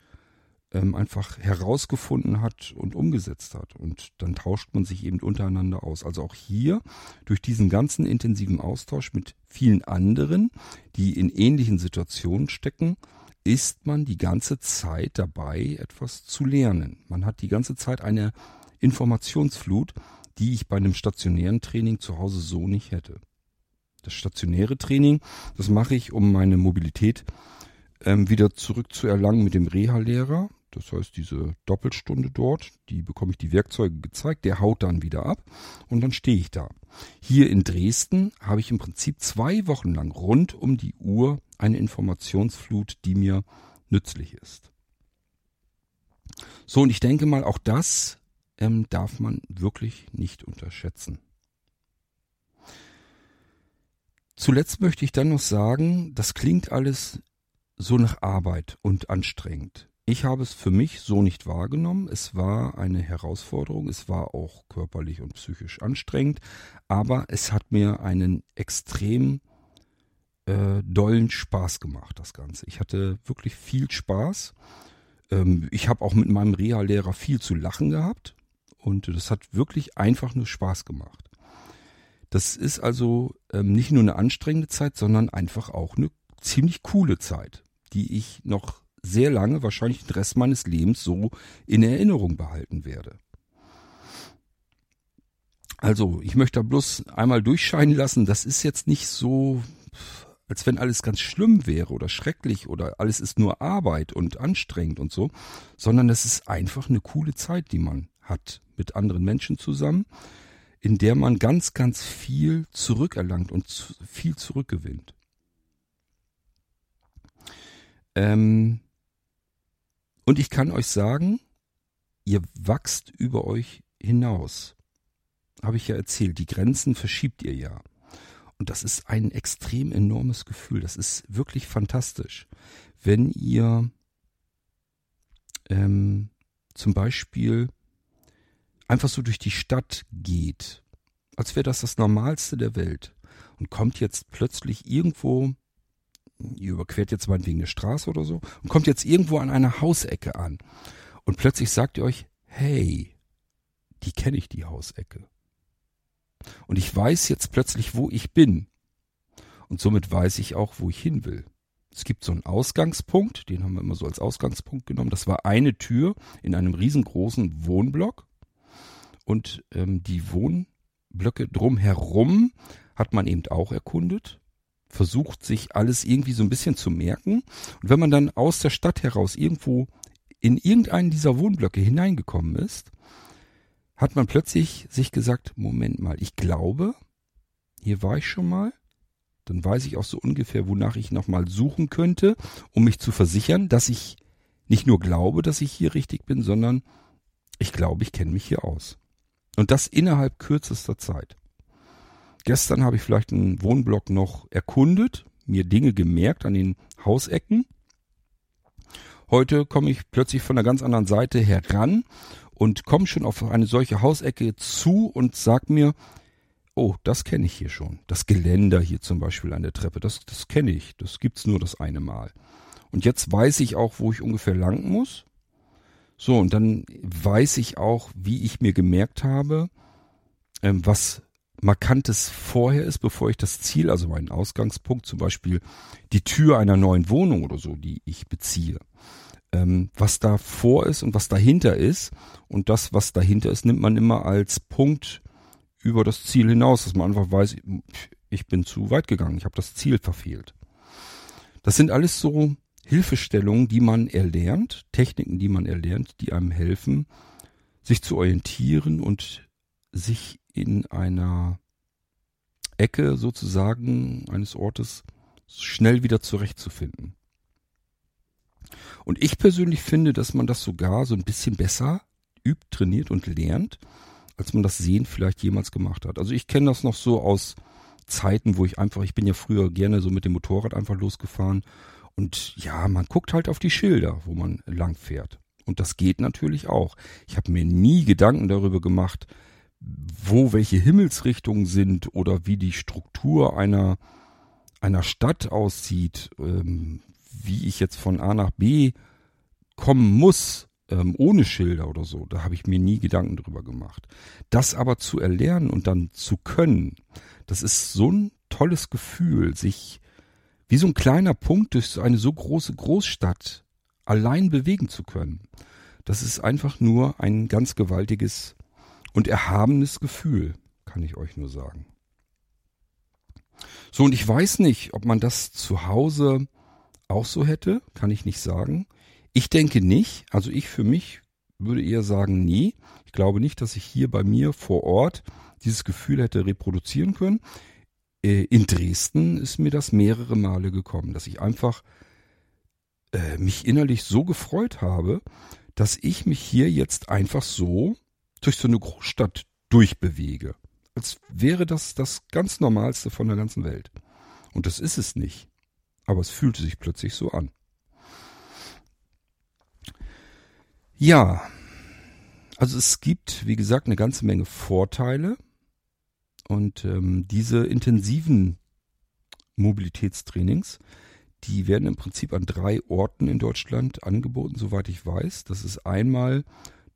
ähm, einfach herausgefunden hat und umgesetzt hat. Und dann tauscht man sich eben untereinander aus. Also auch hier durch diesen ganzen intensiven Austausch mit vielen anderen, die in ähnlichen Situationen stecken, ist man die ganze Zeit dabei, etwas zu lernen. Man hat die ganze Zeit eine Informationsflut, die ich bei einem stationären Training zu Hause so nicht hätte. Das stationäre Training, das mache ich, um meine Mobilität ähm, wieder zurückzuerlangen mit dem Reha-Lehrer. Das heißt, diese Doppelstunde dort, die bekomme ich die Werkzeuge gezeigt, der haut dann wieder ab und dann stehe ich da. Hier in Dresden habe ich im Prinzip zwei Wochen lang rund um die Uhr eine Informationsflut, die mir nützlich ist. So, und ich denke mal, auch das ähm, darf man wirklich nicht unterschätzen. Zuletzt möchte ich dann noch sagen, das klingt alles so nach Arbeit und anstrengend. Ich habe es für mich so nicht wahrgenommen. Es war eine Herausforderung, es war auch körperlich und psychisch anstrengend, aber es hat mir einen extrem äh, dollen Spaß gemacht, das Ganze. Ich hatte wirklich viel Spaß. Ähm, ich habe auch mit meinem Reha-Lehrer viel zu lachen gehabt und das hat wirklich einfach nur Spaß gemacht. Das ist also ähm, nicht nur eine anstrengende Zeit, sondern einfach auch eine ziemlich coole Zeit, die ich noch sehr lange, wahrscheinlich den Rest meines Lebens so in Erinnerung behalten werde. Also, ich möchte da bloß einmal durchscheinen lassen, das ist jetzt nicht so, als wenn alles ganz schlimm wäre oder schrecklich oder alles ist nur Arbeit und anstrengend und so, sondern es ist einfach eine coole Zeit, die man hat mit anderen Menschen zusammen, in der man ganz, ganz viel zurückerlangt und viel zurückgewinnt. Ähm, und ich kann euch sagen, ihr wachst über euch hinaus. Habe ich ja erzählt, die Grenzen verschiebt ihr ja. Und das ist ein extrem enormes Gefühl. Das ist wirklich fantastisch. Wenn ihr ähm, zum Beispiel einfach so durch die Stadt geht, als wäre das das Normalste der Welt und kommt jetzt plötzlich irgendwo ihr überquert jetzt meinetwegen eine Straße oder so und kommt jetzt irgendwo an einer Hausecke an. Und plötzlich sagt ihr euch, hey, die kenne ich, die Hausecke. Und ich weiß jetzt plötzlich, wo ich bin. Und somit weiß ich auch, wo ich hin will. Es gibt so einen Ausgangspunkt, den haben wir immer so als Ausgangspunkt genommen. Das war eine Tür in einem riesengroßen Wohnblock. Und ähm, die Wohnblöcke drumherum hat man eben auch erkundet versucht, sich alles irgendwie so ein bisschen zu merken. Und wenn man dann aus der Stadt heraus irgendwo in irgendeinen dieser Wohnblöcke hineingekommen ist, hat man plötzlich sich gesagt, Moment mal, ich glaube, hier war ich schon mal. Dann weiß ich auch so ungefähr, wonach ich nochmal suchen könnte, um mich zu versichern, dass ich nicht nur glaube, dass ich hier richtig bin, sondern ich glaube, ich kenne mich hier aus. Und das innerhalb kürzester Zeit. Gestern habe ich vielleicht einen Wohnblock noch erkundet, mir Dinge gemerkt an den Hausecken. Heute komme ich plötzlich von einer ganz anderen Seite heran und komme schon auf eine solche Hausecke zu und sag mir, oh, das kenne ich hier schon. Das Geländer hier zum Beispiel an der Treppe, das, das kenne ich. Das gibt's nur das eine Mal. Und jetzt weiß ich auch, wo ich ungefähr lang muss. So, und dann weiß ich auch, wie ich mir gemerkt habe, ähm, was Markantes vorher ist, bevor ich das Ziel, also meinen Ausgangspunkt, zum Beispiel die Tür einer neuen Wohnung oder so, die ich beziehe, ähm, was da vor ist und was dahinter ist. Und das, was dahinter ist, nimmt man immer als Punkt über das Ziel hinaus, dass man einfach weiß, ich bin zu weit gegangen, ich habe das Ziel verfehlt. Das sind alles so Hilfestellungen, die man erlernt, Techniken, die man erlernt, die einem helfen, sich zu orientieren und sich in einer Ecke sozusagen eines Ortes schnell wieder zurechtzufinden. Und ich persönlich finde, dass man das sogar so ein bisschen besser übt, trainiert und lernt, als man das Sehen vielleicht jemals gemacht hat. Also ich kenne das noch so aus Zeiten, wo ich einfach, ich bin ja früher gerne so mit dem Motorrad einfach losgefahren und ja, man guckt halt auf die Schilder, wo man lang fährt. Und das geht natürlich auch. Ich habe mir nie Gedanken darüber gemacht, wo welche Himmelsrichtungen sind oder wie die Struktur einer, einer Stadt aussieht, ähm, wie ich jetzt von A nach B kommen muss, ähm, ohne Schilder oder so. Da habe ich mir nie Gedanken drüber gemacht. Das aber zu erlernen und dann zu können, das ist so ein tolles Gefühl, sich wie so ein kleiner Punkt durch eine so große Großstadt allein bewegen zu können. Das ist einfach nur ein ganz gewaltiges und erhabenes Gefühl, kann ich euch nur sagen. So, und ich weiß nicht, ob man das zu Hause auch so hätte, kann ich nicht sagen. Ich denke nicht, also ich für mich würde eher sagen, nee. Ich glaube nicht, dass ich hier bei mir vor Ort dieses Gefühl hätte reproduzieren können. Äh, in Dresden ist mir das mehrere Male gekommen, dass ich einfach äh, mich innerlich so gefreut habe, dass ich mich hier jetzt einfach so durch so eine Großstadt durchbewege. Als wäre das das ganz Normalste von der ganzen Welt. Und das ist es nicht. Aber es fühlte sich plötzlich so an. Ja, also es gibt, wie gesagt, eine ganze Menge Vorteile. Und ähm, diese intensiven Mobilitätstrainings, die werden im Prinzip an drei Orten in Deutschland angeboten, soweit ich weiß. Das ist einmal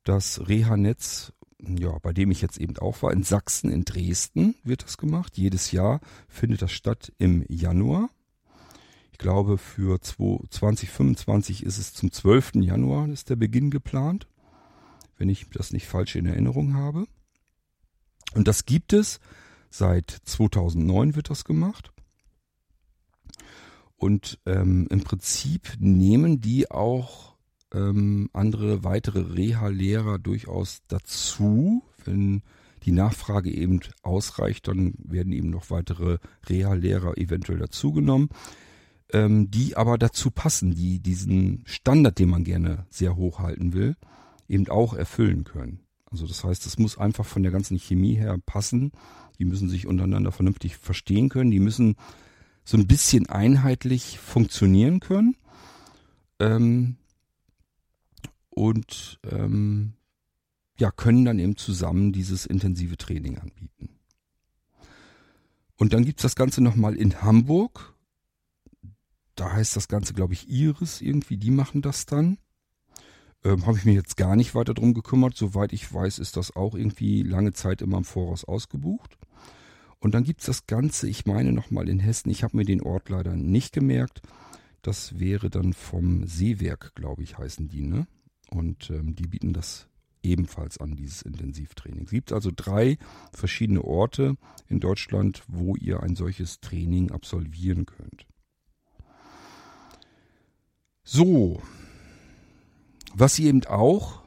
das Reha-Netz, ja, bei dem ich jetzt eben auch war, in Sachsen, in Dresden wird das gemacht. Jedes Jahr findet das statt im Januar. Ich glaube, für 2025 ist es zum 12. Januar ist der Beginn geplant, wenn ich das nicht falsch in Erinnerung habe. Und das gibt es seit 2009 wird das gemacht. Und ähm, im Prinzip nehmen die auch ähm, andere weitere Reha-Lehrer durchaus dazu, wenn die Nachfrage eben ausreicht, dann werden eben noch weitere Reha-Lehrer eventuell dazugenommen ähm, die aber dazu passen, die diesen Standard, den man gerne sehr hoch halten will, eben auch erfüllen können. Also das heißt, es muss einfach von der ganzen Chemie her passen. Die müssen sich untereinander vernünftig verstehen können. Die müssen so ein bisschen einheitlich funktionieren können. Ähm, und ähm, ja, können dann eben zusammen dieses intensive Training anbieten. Und dann gibt's das Ganze nochmal in Hamburg da heißt das Ganze, glaube ich, Iris irgendwie, die machen das dann. Ähm, Habe ich mir jetzt gar nicht weiter drum gekümmert. Soweit ich weiß, ist das auch irgendwie lange Zeit immer im Voraus ausgebucht. Und dann gibt's das Ganze, ich meine nochmal in Hessen, ich habe mir den Ort leider nicht gemerkt. Das wäre dann vom Seewerk, glaube ich, heißen die, ne? Und ähm, die bieten das ebenfalls an, dieses Intensivtraining. Es gibt also drei verschiedene Orte in Deutschland, wo ihr ein solches Training absolvieren könnt. So, was ihr eben auch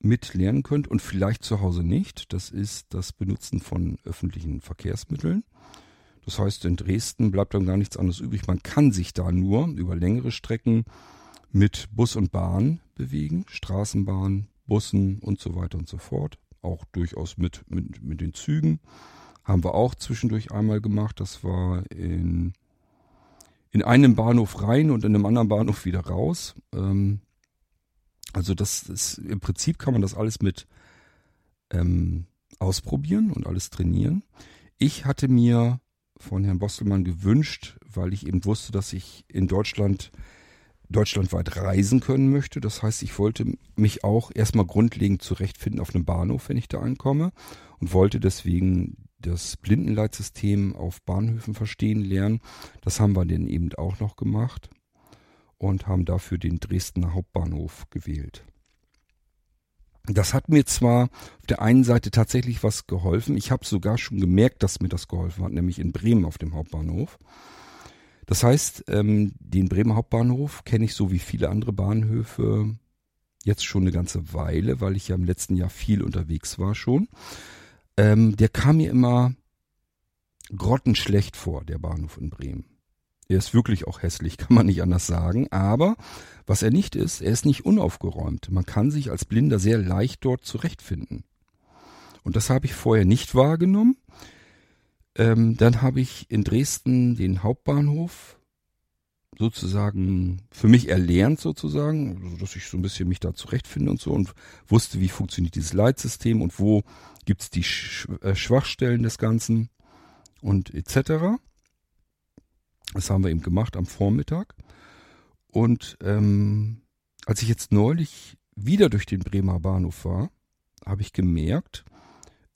mit lernen könnt und vielleicht zu Hause nicht. Das ist das Benutzen von öffentlichen Verkehrsmitteln. Das heißt, in Dresden bleibt dann gar nichts anderes übrig. Man kann sich da nur über längere Strecken mit Bus und Bahn bewegen, Straßenbahn, Bussen und so weiter und so fort. Auch durchaus mit, mit, mit den Zügen. Haben wir auch zwischendurch einmal gemacht. Das war in, in einem Bahnhof rein und in einem anderen Bahnhof wieder raus. Ähm, also das ist, im Prinzip kann man das alles mit ähm, ausprobieren und alles trainieren. Ich hatte mir von Herrn Bostelmann gewünscht, weil ich eben wusste, dass ich in Deutschland deutschlandweit reisen können möchte. Das heißt, ich wollte mich auch erstmal grundlegend zurechtfinden auf einem Bahnhof, wenn ich da ankomme und wollte deswegen das Blindenleitsystem auf Bahnhöfen verstehen lernen. Das haben wir dann eben auch noch gemacht und haben dafür den Dresdner Hauptbahnhof gewählt. Das hat mir zwar auf der einen Seite tatsächlich was geholfen. Ich habe sogar schon gemerkt, dass mir das geholfen hat, nämlich in Bremen auf dem Hauptbahnhof. Das heißt, ähm, den Bremer Hauptbahnhof kenne ich so wie viele andere Bahnhöfe jetzt schon eine ganze Weile, weil ich ja im letzten Jahr viel unterwegs war schon. Ähm, der kam mir immer grottenschlecht vor, der Bahnhof in Bremen. Er ist wirklich auch hässlich, kann man nicht anders sagen. Aber was er nicht ist, er ist nicht unaufgeräumt. Man kann sich als Blinder sehr leicht dort zurechtfinden. Und das habe ich vorher nicht wahrgenommen. Ähm, dann habe ich in Dresden den Hauptbahnhof sozusagen für mich erlernt sozusagen, also dass ich so ein bisschen mich da zurechtfinde und so und wusste, wie funktioniert dieses Leitsystem und wo gibt's die äh, Schwachstellen des Ganzen und etc. Das haben wir eben gemacht am Vormittag. Und ähm, als ich jetzt neulich wieder durch den Bremer Bahnhof war, habe ich gemerkt,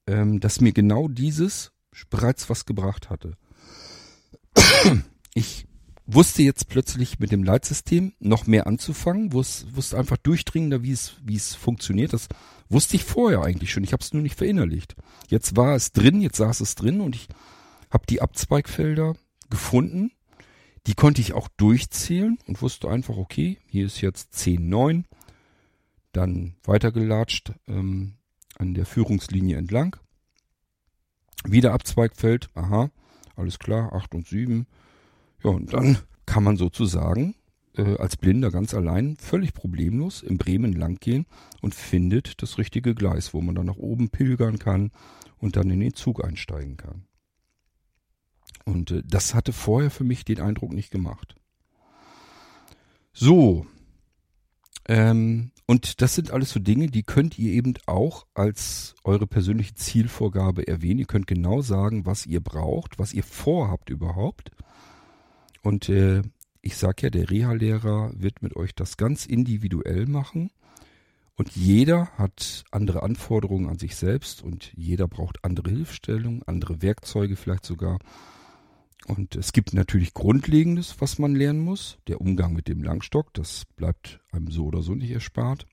ähm, dass mir genau dieses bereits was gebracht hatte. Ich wusste jetzt plötzlich mit dem Leitsystem noch mehr anzufangen, wusste, einfach durchdringender, wie es, wie es funktioniert. Das wusste ich vorher eigentlich schon. Ich habe es nur nicht verinnerlicht. Jetzt war es drin, jetzt saß es drin und ich habe die Abzweigfelder gefunden. Die konnte ich auch durchzählen und wusste einfach, okay, hier ist jetzt 10,9. Dann weitergelatscht ähm, an der Führungslinie entlang. Wieder Abzweigfeld, aha, alles klar, 8 und 7. Ja, und dann kann man sozusagen äh, als Blinder ganz allein völlig problemlos in Bremen langgehen und findet das richtige Gleis, wo man dann nach oben pilgern kann und dann in den Zug einsteigen kann. Und äh, das hatte vorher für mich den Eindruck nicht gemacht. So. Ähm, und das sind alles so Dinge, die könnt ihr eben auch als eure persönliche Zielvorgabe erwähnen. Ihr könnt genau sagen, was ihr braucht, was ihr vorhabt überhaupt. Und äh, ich sag ja, der Reha-Lehrer wird mit euch das ganz individuell machen. Und jeder hat andere Anforderungen an sich selbst und jeder braucht andere Hilfestellungen, andere Werkzeuge vielleicht sogar. Und es gibt natürlich Grundlegendes, was man lernen muss. Der Umgang mit dem Langstock, das bleibt einem so oder so nicht erspart.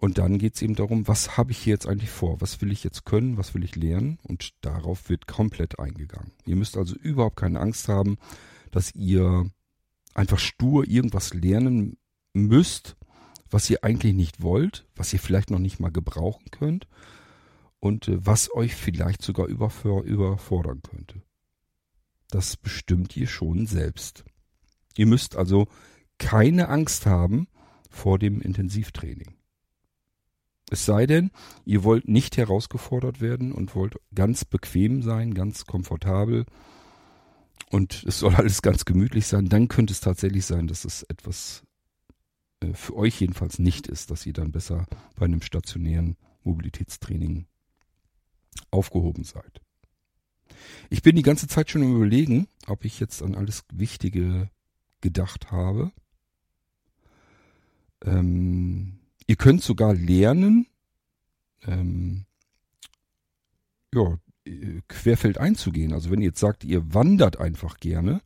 Und dann geht es eben darum, was habe ich hier jetzt eigentlich vor? Was will ich jetzt können? Was will ich lernen? Und darauf wird komplett eingegangen. Ihr müsst also überhaupt keine Angst haben, dass ihr einfach stur irgendwas lernen müsst, was ihr eigentlich nicht wollt, was ihr vielleicht noch nicht mal gebrauchen könnt und äh, was euch vielleicht sogar überfordern könnte. Das bestimmt ihr schon selbst. Ihr müsst also keine Angst haben vor dem Intensivtraining. Es sei denn, ihr wollt nicht herausgefordert werden und wollt ganz bequem sein, ganz komfortabel und es soll alles ganz gemütlich sein, dann könnte es tatsächlich sein, dass es etwas äh, für euch jedenfalls nicht ist, dass ihr dann besser bei einem stationären Mobilitätstraining aufgehoben seid. Ich bin die ganze Zeit schon im Überlegen, ob ich jetzt an alles Wichtige gedacht habe. Ähm, ihr könnt sogar lernen, ähm, ja, querfeld einzugehen. Also wenn ihr jetzt sagt, ihr wandert einfach gerne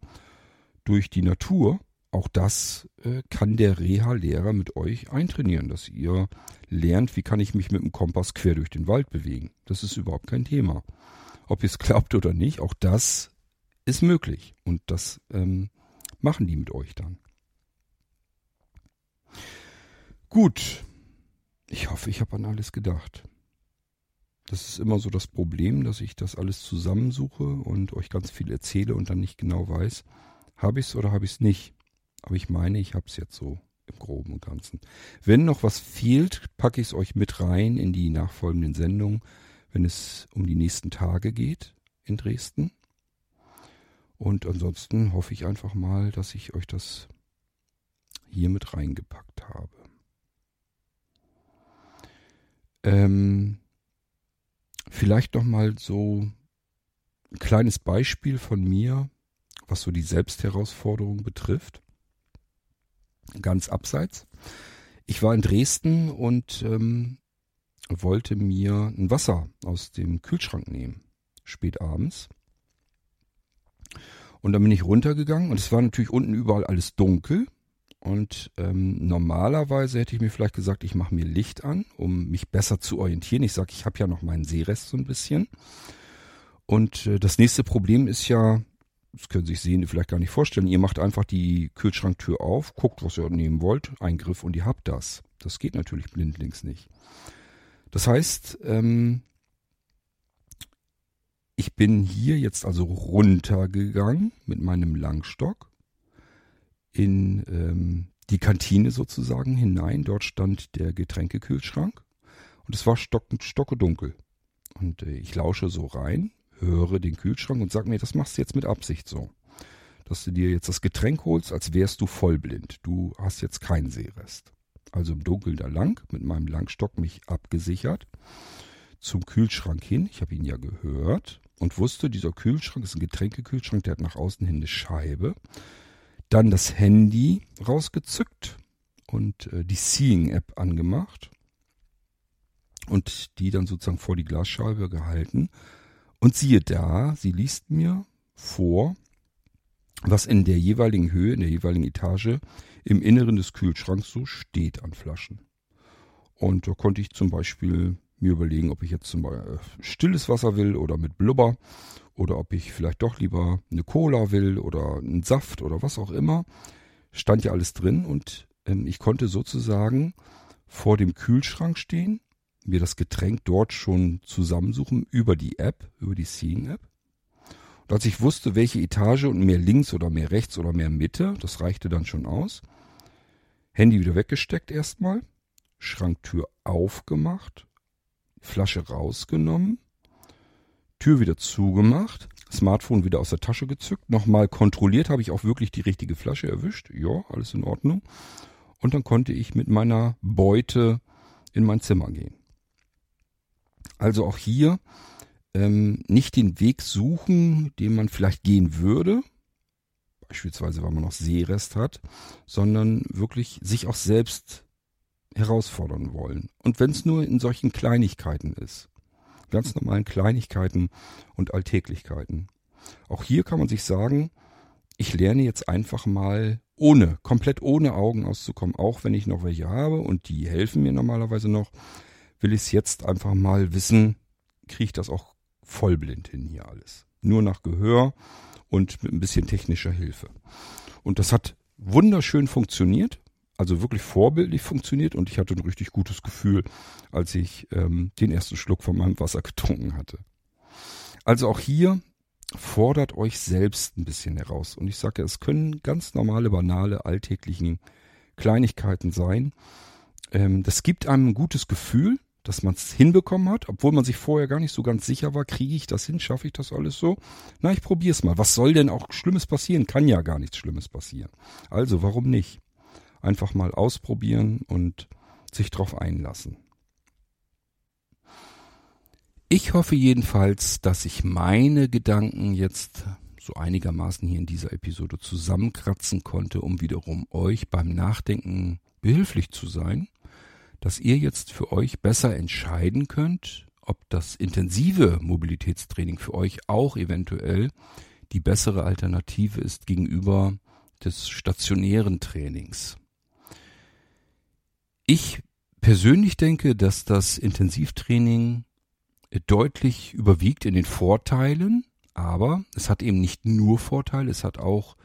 durch die Natur, auch das äh, kann der Reha-Lehrer mit euch eintrainieren, dass ihr lernt, wie kann ich mich mit dem Kompass quer durch den Wald bewegen. Das ist überhaupt kein Thema. Ob ihr es glaubt oder nicht, auch das ist möglich. Und das ähm, machen die mit euch dann. Gut. Ich hoffe, ich habe an alles gedacht. Das ist immer so das Problem, dass ich das alles zusammensuche und euch ganz viel erzähle und dann nicht genau weiß, habe ich es oder habe ich es nicht. Aber ich meine, ich habe es jetzt so im groben und ganzen. Wenn noch was fehlt, packe ich es euch mit rein in die nachfolgenden Sendungen, wenn es um die nächsten Tage geht in Dresden. Und ansonsten hoffe ich einfach mal, dass ich euch das hier mit reingepackt habe. Ähm, vielleicht noch mal so ein kleines Beispiel von mir, was so die Selbstherausforderung betrifft. Ganz abseits. Ich war in Dresden und ähm, wollte mir ein Wasser aus dem Kühlschrank nehmen, spät abends. Und dann bin ich runtergegangen und es war natürlich unten überall alles dunkel. Und ähm, normalerweise hätte ich mir vielleicht gesagt, ich mache mir Licht an, um mich besser zu orientieren. Ich sage, ich habe ja noch meinen Seerest so ein bisschen. Und äh, das nächste Problem ist ja, das können sich Sehende vielleicht gar nicht vorstellen, ihr macht einfach die Kühlschranktür auf, guckt, was ihr nehmen wollt, Eingriff und ihr habt das. Das geht natürlich blindlings nicht. Das heißt, ähm, ich bin hier jetzt also runtergegangen mit meinem Langstock in ähm, die Kantine sozusagen hinein. Dort stand der Getränkekühlschrank und es war stock, stockedunkel. Und äh, ich lausche so rein, höre den Kühlschrank und sag mir, das machst du jetzt mit Absicht so. Dass du dir jetzt das Getränk holst, als wärst du vollblind. Du hast jetzt keinen Seerest. Also im Dunkeln da lang, mit meinem Langstock mich abgesichert, zum Kühlschrank hin. Ich habe ihn ja gehört und wusste, dieser Kühlschrank ist ein Getränkekühlschrank, der hat nach außen hin eine Scheibe. Dann das Handy rausgezückt und äh, die Seeing-App angemacht und die dann sozusagen vor die Glasscheibe gehalten. Und siehe da, sie liest mir vor, was in der jeweiligen Höhe, in der jeweiligen Etage im Inneren des Kühlschranks so steht an Flaschen. Und da konnte ich zum Beispiel mir überlegen, ob ich jetzt zum Beispiel äh, stilles Wasser will oder mit Blubber oder ob ich vielleicht doch lieber eine Cola will oder einen Saft oder was auch immer. Stand ja alles drin und ähm, ich konnte sozusagen vor dem Kühlschrank stehen, mir das Getränk dort schon zusammensuchen über die App, über die Seeing App. Und als ich wusste, welche Etage und mehr links oder mehr rechts oder mehr Mitte, das reichte dann schon aus. Handy wieder weggesteckt erstmal, Schranktür aufgemacht, Flasche rausgenommen, Tür wieder zugemacht, Smartphone wieder aus der Tasche gezückt, nochmal kontrolliert, habe ich auch wirklich die richtige Flasche erwischt. Ja, alles in Ordnung. Und dann konnte ich mit meiner Beute in mein Zimmer gehen. Also auch hier ähm, nicht den Weg suchen, den man vielleicht gehen würde, beispielsweise weil man noch Seerest hat, sondern wirklich sich auch selbst herausfordern wollen. Und wenn es nur in solchen Kleinigkeiten ist ganz normalen Kleinigkeiten und Alltäglichkeiten. Auch hier kann man sich sagen, ich lerne jetzt einfach mal ohne, komplett ohne Augen auszukommen, auch wenn ich noch welche habe und die helfen mir normalerweise noch, will ich es jetzt einfach mal wissen, kriege ich das auch vollblind hin hier alles. Nur nach Gehör und mit ein bisschen technischer Hilfe. Und das hat wunderschön funktioniert also wirklich vorbildlich funktioniert und ich hatte ein richtig gutes Gefühl, als ich ähm, den ersten Schluck von meinem Wasser getrunken hatte. Also auch hier fordert euch selbst ein bisschen heraus. Und ich sage, es können ganz normale, banale, alltäglichen Kleinigkeiten sein. Ähm, das gibt einem ein gutes Gefühl, dass man es hinbekommen hat, obwohl man sich vorher gar nicht so ganz sicher war, kriege ich das hin, schaffe ich das alles so? Na, ich probiere es mal. Was soll denn auch Schlimmes passieren? Kann ja gar nichts Schlimmes passieren. Also, warum nicht? einfach mal ausprobieren und sich drauf einlassen. Ich hoffe jedenfalls, dass ich meine Gedanken jetzt so einigermaßen hier in dieser Episode zusammenkratzen konnte, um wiederum euch beim Nachdenken behilflich zu sein, dass ihr jetzt für euch besser entscheiden könnt, ob das intensive Mobilitätstraining für euch auch eventuell die bessere Alternative ist gegenüber des stationären Trainings. Ich persönlich denke, dass das Intensivtraining deutlich überwiegt in den Vorteilen, aber es hat eben nicht nur Vorteile, es hat auch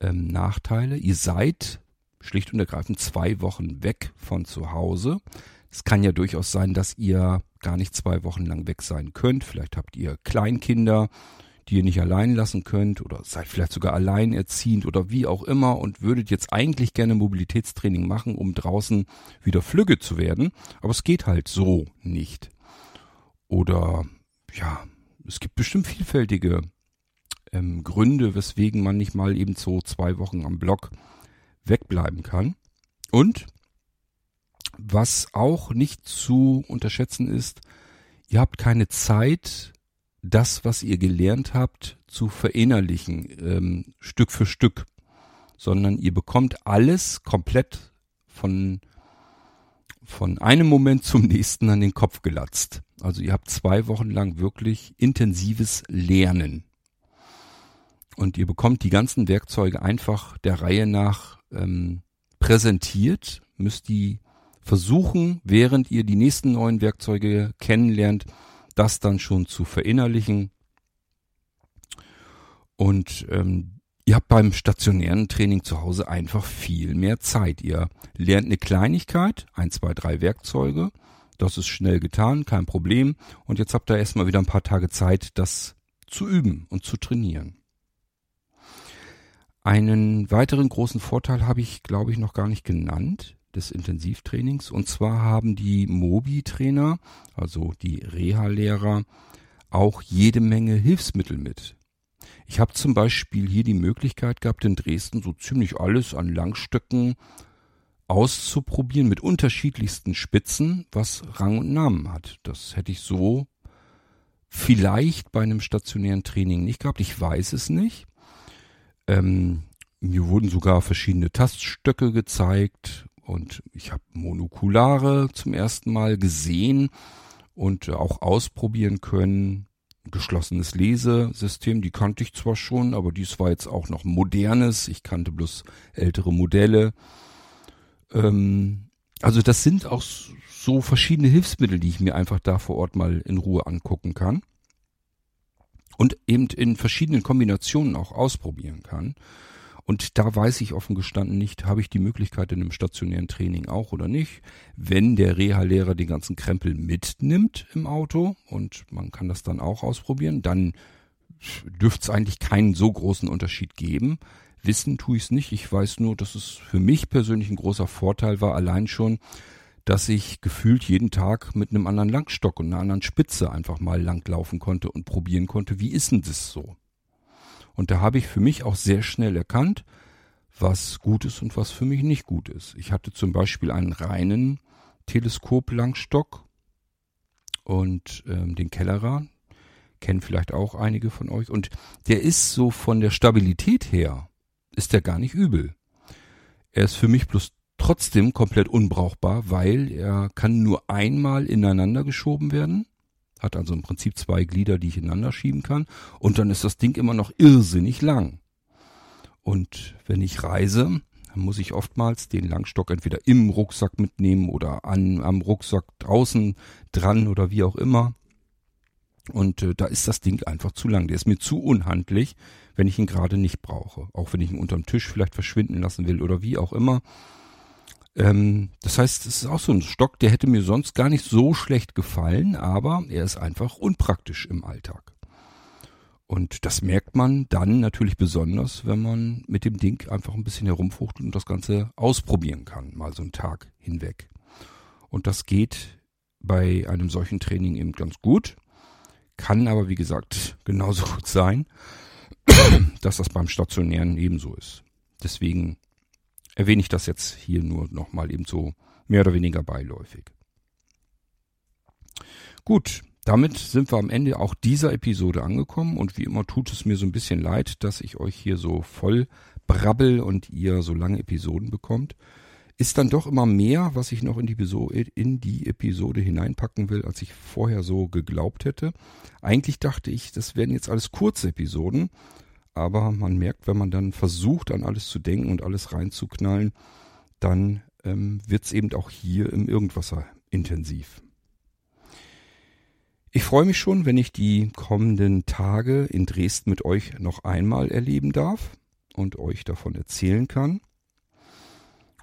ähm, Nachteile. Ihr seid schlicht und ergreifend zwei Wochen weg von zu Hause. Es kann ja durchaus sein, dass ihr gar nicht zwei Wochen lang weg sein könnt. Vielleicht habt ihr Kleinkinder, die ihr nicht allein lassen könnt oder seid vielleicht sogar alleinerziehend oder wie auch immer und würdet jetzt eigentlich gerne Mobilitätstraining machen, um draußen wieder flügge zu werden. Aber es geht halt so nicht. Oder ja, es gibt bestimmt vielfältige ähm, Gründe, weswegen man nicht mal eben so zwei Wochen am Block wegbleiben kann. Und was auch nicht zu unterschätzen ist, ihr habt keine Zeit, das, was ihr gelernt habt, zu verinnerlichen, ähm, Stück für Stück, sondern ihr bekommt alles komplett von, von einem Moment zum nächsten an den Kopf gelatzt. Also ihr habt zwei Wochen lang wirklich intensives Lernen. Und ihr bekommt die ganzen Werkzeuge einfach der Reihe nach ähm, präsentiert, müsst die versuchen, während ihr die nächsten neuen Werkzeuge kennenlernt, das dann schon zu verinnerlichen. Und ähm, ihr habt beim stationären Training zu Hause einfach viel mehr Zeit. Ihr lernt eine Kleinigkeit, ein, zwei, drei Werkzeuge. Das ist schnell getan, kein Problem. Und jetzt habt ihr erstmal wieder ein paar Tage Zeit, das zu üben und zu trainieren. Einen weiteren großen Vorteil habe ich, glaube ich, noch gar nicht genannt des Intensivtrainings. Und zwar haben die Mobi-Trainer, also die Reha-Lehrer, auch jede Menge Hilfsmittel mit. Ich habe zum Beispiel hier die Möglichkeit gehabt, in Dresden so ziemlich alles an Langstöcken auszuprobieren mit unterschiedlichsten Spitzen, was Rang und Namen hat. Das hätte ich so vielleicht bei einem stationären Training nicht gehabt. Ich weiß es nicht. Ähm, mir wurden sogar verschiedene Taststöcke gezeigt und ich habe Monokulare zum ersten Mal gesehen und auch ausprobieren können. Geschlossenes Lesesystem, die kannte ich zwar schon, aber dies war jetzt auch noch modernes. Ich kannte bloß ältere Modelle. Ähm, also das sind auch so verschiedene Hilfsmittel, die ich mir einfach da vor Ort mal in Ruhe angucken kann. Und eben in verschiedenen Kombinationen auch ausprobieren kann. Und da weiß ich offen gestanden nicht, habe ich die Möglichkeit in einem stationären Training auch oder nicht. Wenn der Reha-Lehrer den ganzen Krempel mitnimmt im Auto und man kann das dann auch ausprobieren, dann dürfte es eigentlich keinen so großen Unterschied geben. Wissen tue ich es nicht. Ich weiß nur, dass es für mich persönlich ein großer Vorteil war, allein schon, dass ich gefühlt jeden Tag mit einem anderen Langstock und einer anderen Spitze einfach mal langlaufen konnte und probieren konnte, wie ist denn das so? Und da habe ich für mich auch sehr schnell erkannt, was gut ist und was für mich nicht gut ist. Ich hatte zum Beispiel einen reinen Teleskop-Langstock und ähm, den Kellerer, kennen vielleicht auch einige von euch. Und der ist so von der Stabilität her, ist der gar nicht übel. Er ist für mich bloß trotzdem komplett unbrauchbar, weil er kann nur einmal ineinander geschoben werden hat also im Prinzip zwei Glieder, die ich ineinander schieben kann. Und dann ist das Ding immer noch irrsinnig lang. Und wenn ich reise, dann muss ich oftmals den Langstock entweder im Rucksack mitnehmen oder an, am Rucksack draußen dran oder wie auch immer. Und äh, da ist das Ding einfach zu lang. Der ist mir zu unhandlich, wenn ich ihn gerade nicht brauche. Auch wenn ich ihn unterm Tisch vielleicht verschwinden lassen will oder wie auch immer. Ähm, das heißt, es ist auch so ein Stock, der hätte mir sonst gar nicht so schlecht gefallen, aber er ist einfach unpraktisch im Alltag. Und das merkt man dann natürlich besonders, wenn man mit dem Ding einfach ein bisschen herumfuchtelt und das Ganze ausprobieren kann, mal so einen Tag hinweg. Und das geht bei einem solchen Training eben ganz gut, kann aber wie gesagt genauso gut sein, dass das beim Stationären ebenso ist. Deswegen erwähne ich das jetzt hier nur nochmal eben so mehr oder weniger beiläufig. Gut, damit sind wir am Ende auch dieser Episode angekommen und wie immer tut es mir so ein bisschen leid, dass ich euch hier so voll brabbel und ihr so lange Episoden bekommt. Ist dann doch immer mehr, was ich noch in die, Episode, in die Episode hineinpacken will, als ich vorher so geglaubt hätte. Eigentlich dachte ich, das werden jetzt alles kurze Episoden, aber man merkt, wenn man dann versucht, an alles zu denken und alles reinzuknallen, dann ähm, wird es eben auch hier im Irgendwasser intensiv. Ich freue mich schon, wenn ich die kommenden Tage in Dresden mit euch noch einmal erleben darf und euch davon erzählen kann.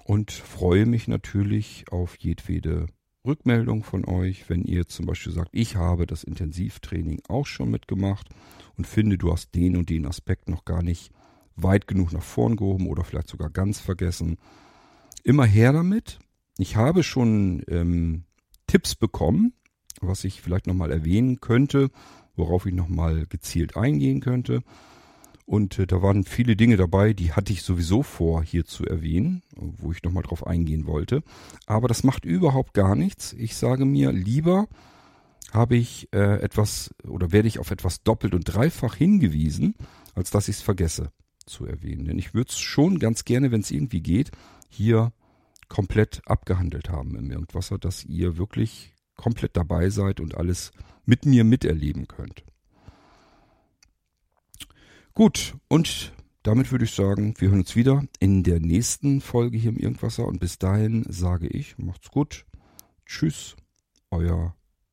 Und freue mich natürlich auf jedwede Rückmeldung von euch, wenn ihr zum Beispiel sagt, ich habe das Intensivtraining auch schon mitgemacht und finde, du hast den und den Aspekt noch gar nicht weit genug nach vorn gehoben oder vielleicht sogar ganz vergessen. Immer her damit. Ich habe schon ähm, Tipps bekommen, was ich vielleicht nochmal erwähnen könnte, worauf ich nochmal gezielt eingehen könnte. Und äh, da waren viele Dinge dabei, die hatte ich sowieso vor, hier zu erwähnen, wo ich nochmal drauf eingehen wollte. Aber das macht überhaupt gar nichts. Ich sage mir, lieber habe ich äh, etwas oder werde ich auf etwas doppelt und dreifach hingewiesen, als dass ich es vergesse zu erwähnen. Denn ich würde es schon ganz gerne, wenn es irgendwie geht, hier komplett abgehandelt haben im Irgendwasser, dass ihr wirklich komplett dabei seid und alles mit mir miterleben könnt. Gut, und damit würde ich sagen, wir hören uns wieder in der nächsten Folge hier im Irgendwasser. Und bis dahin sage ich, macht's gut. Tschüss, euer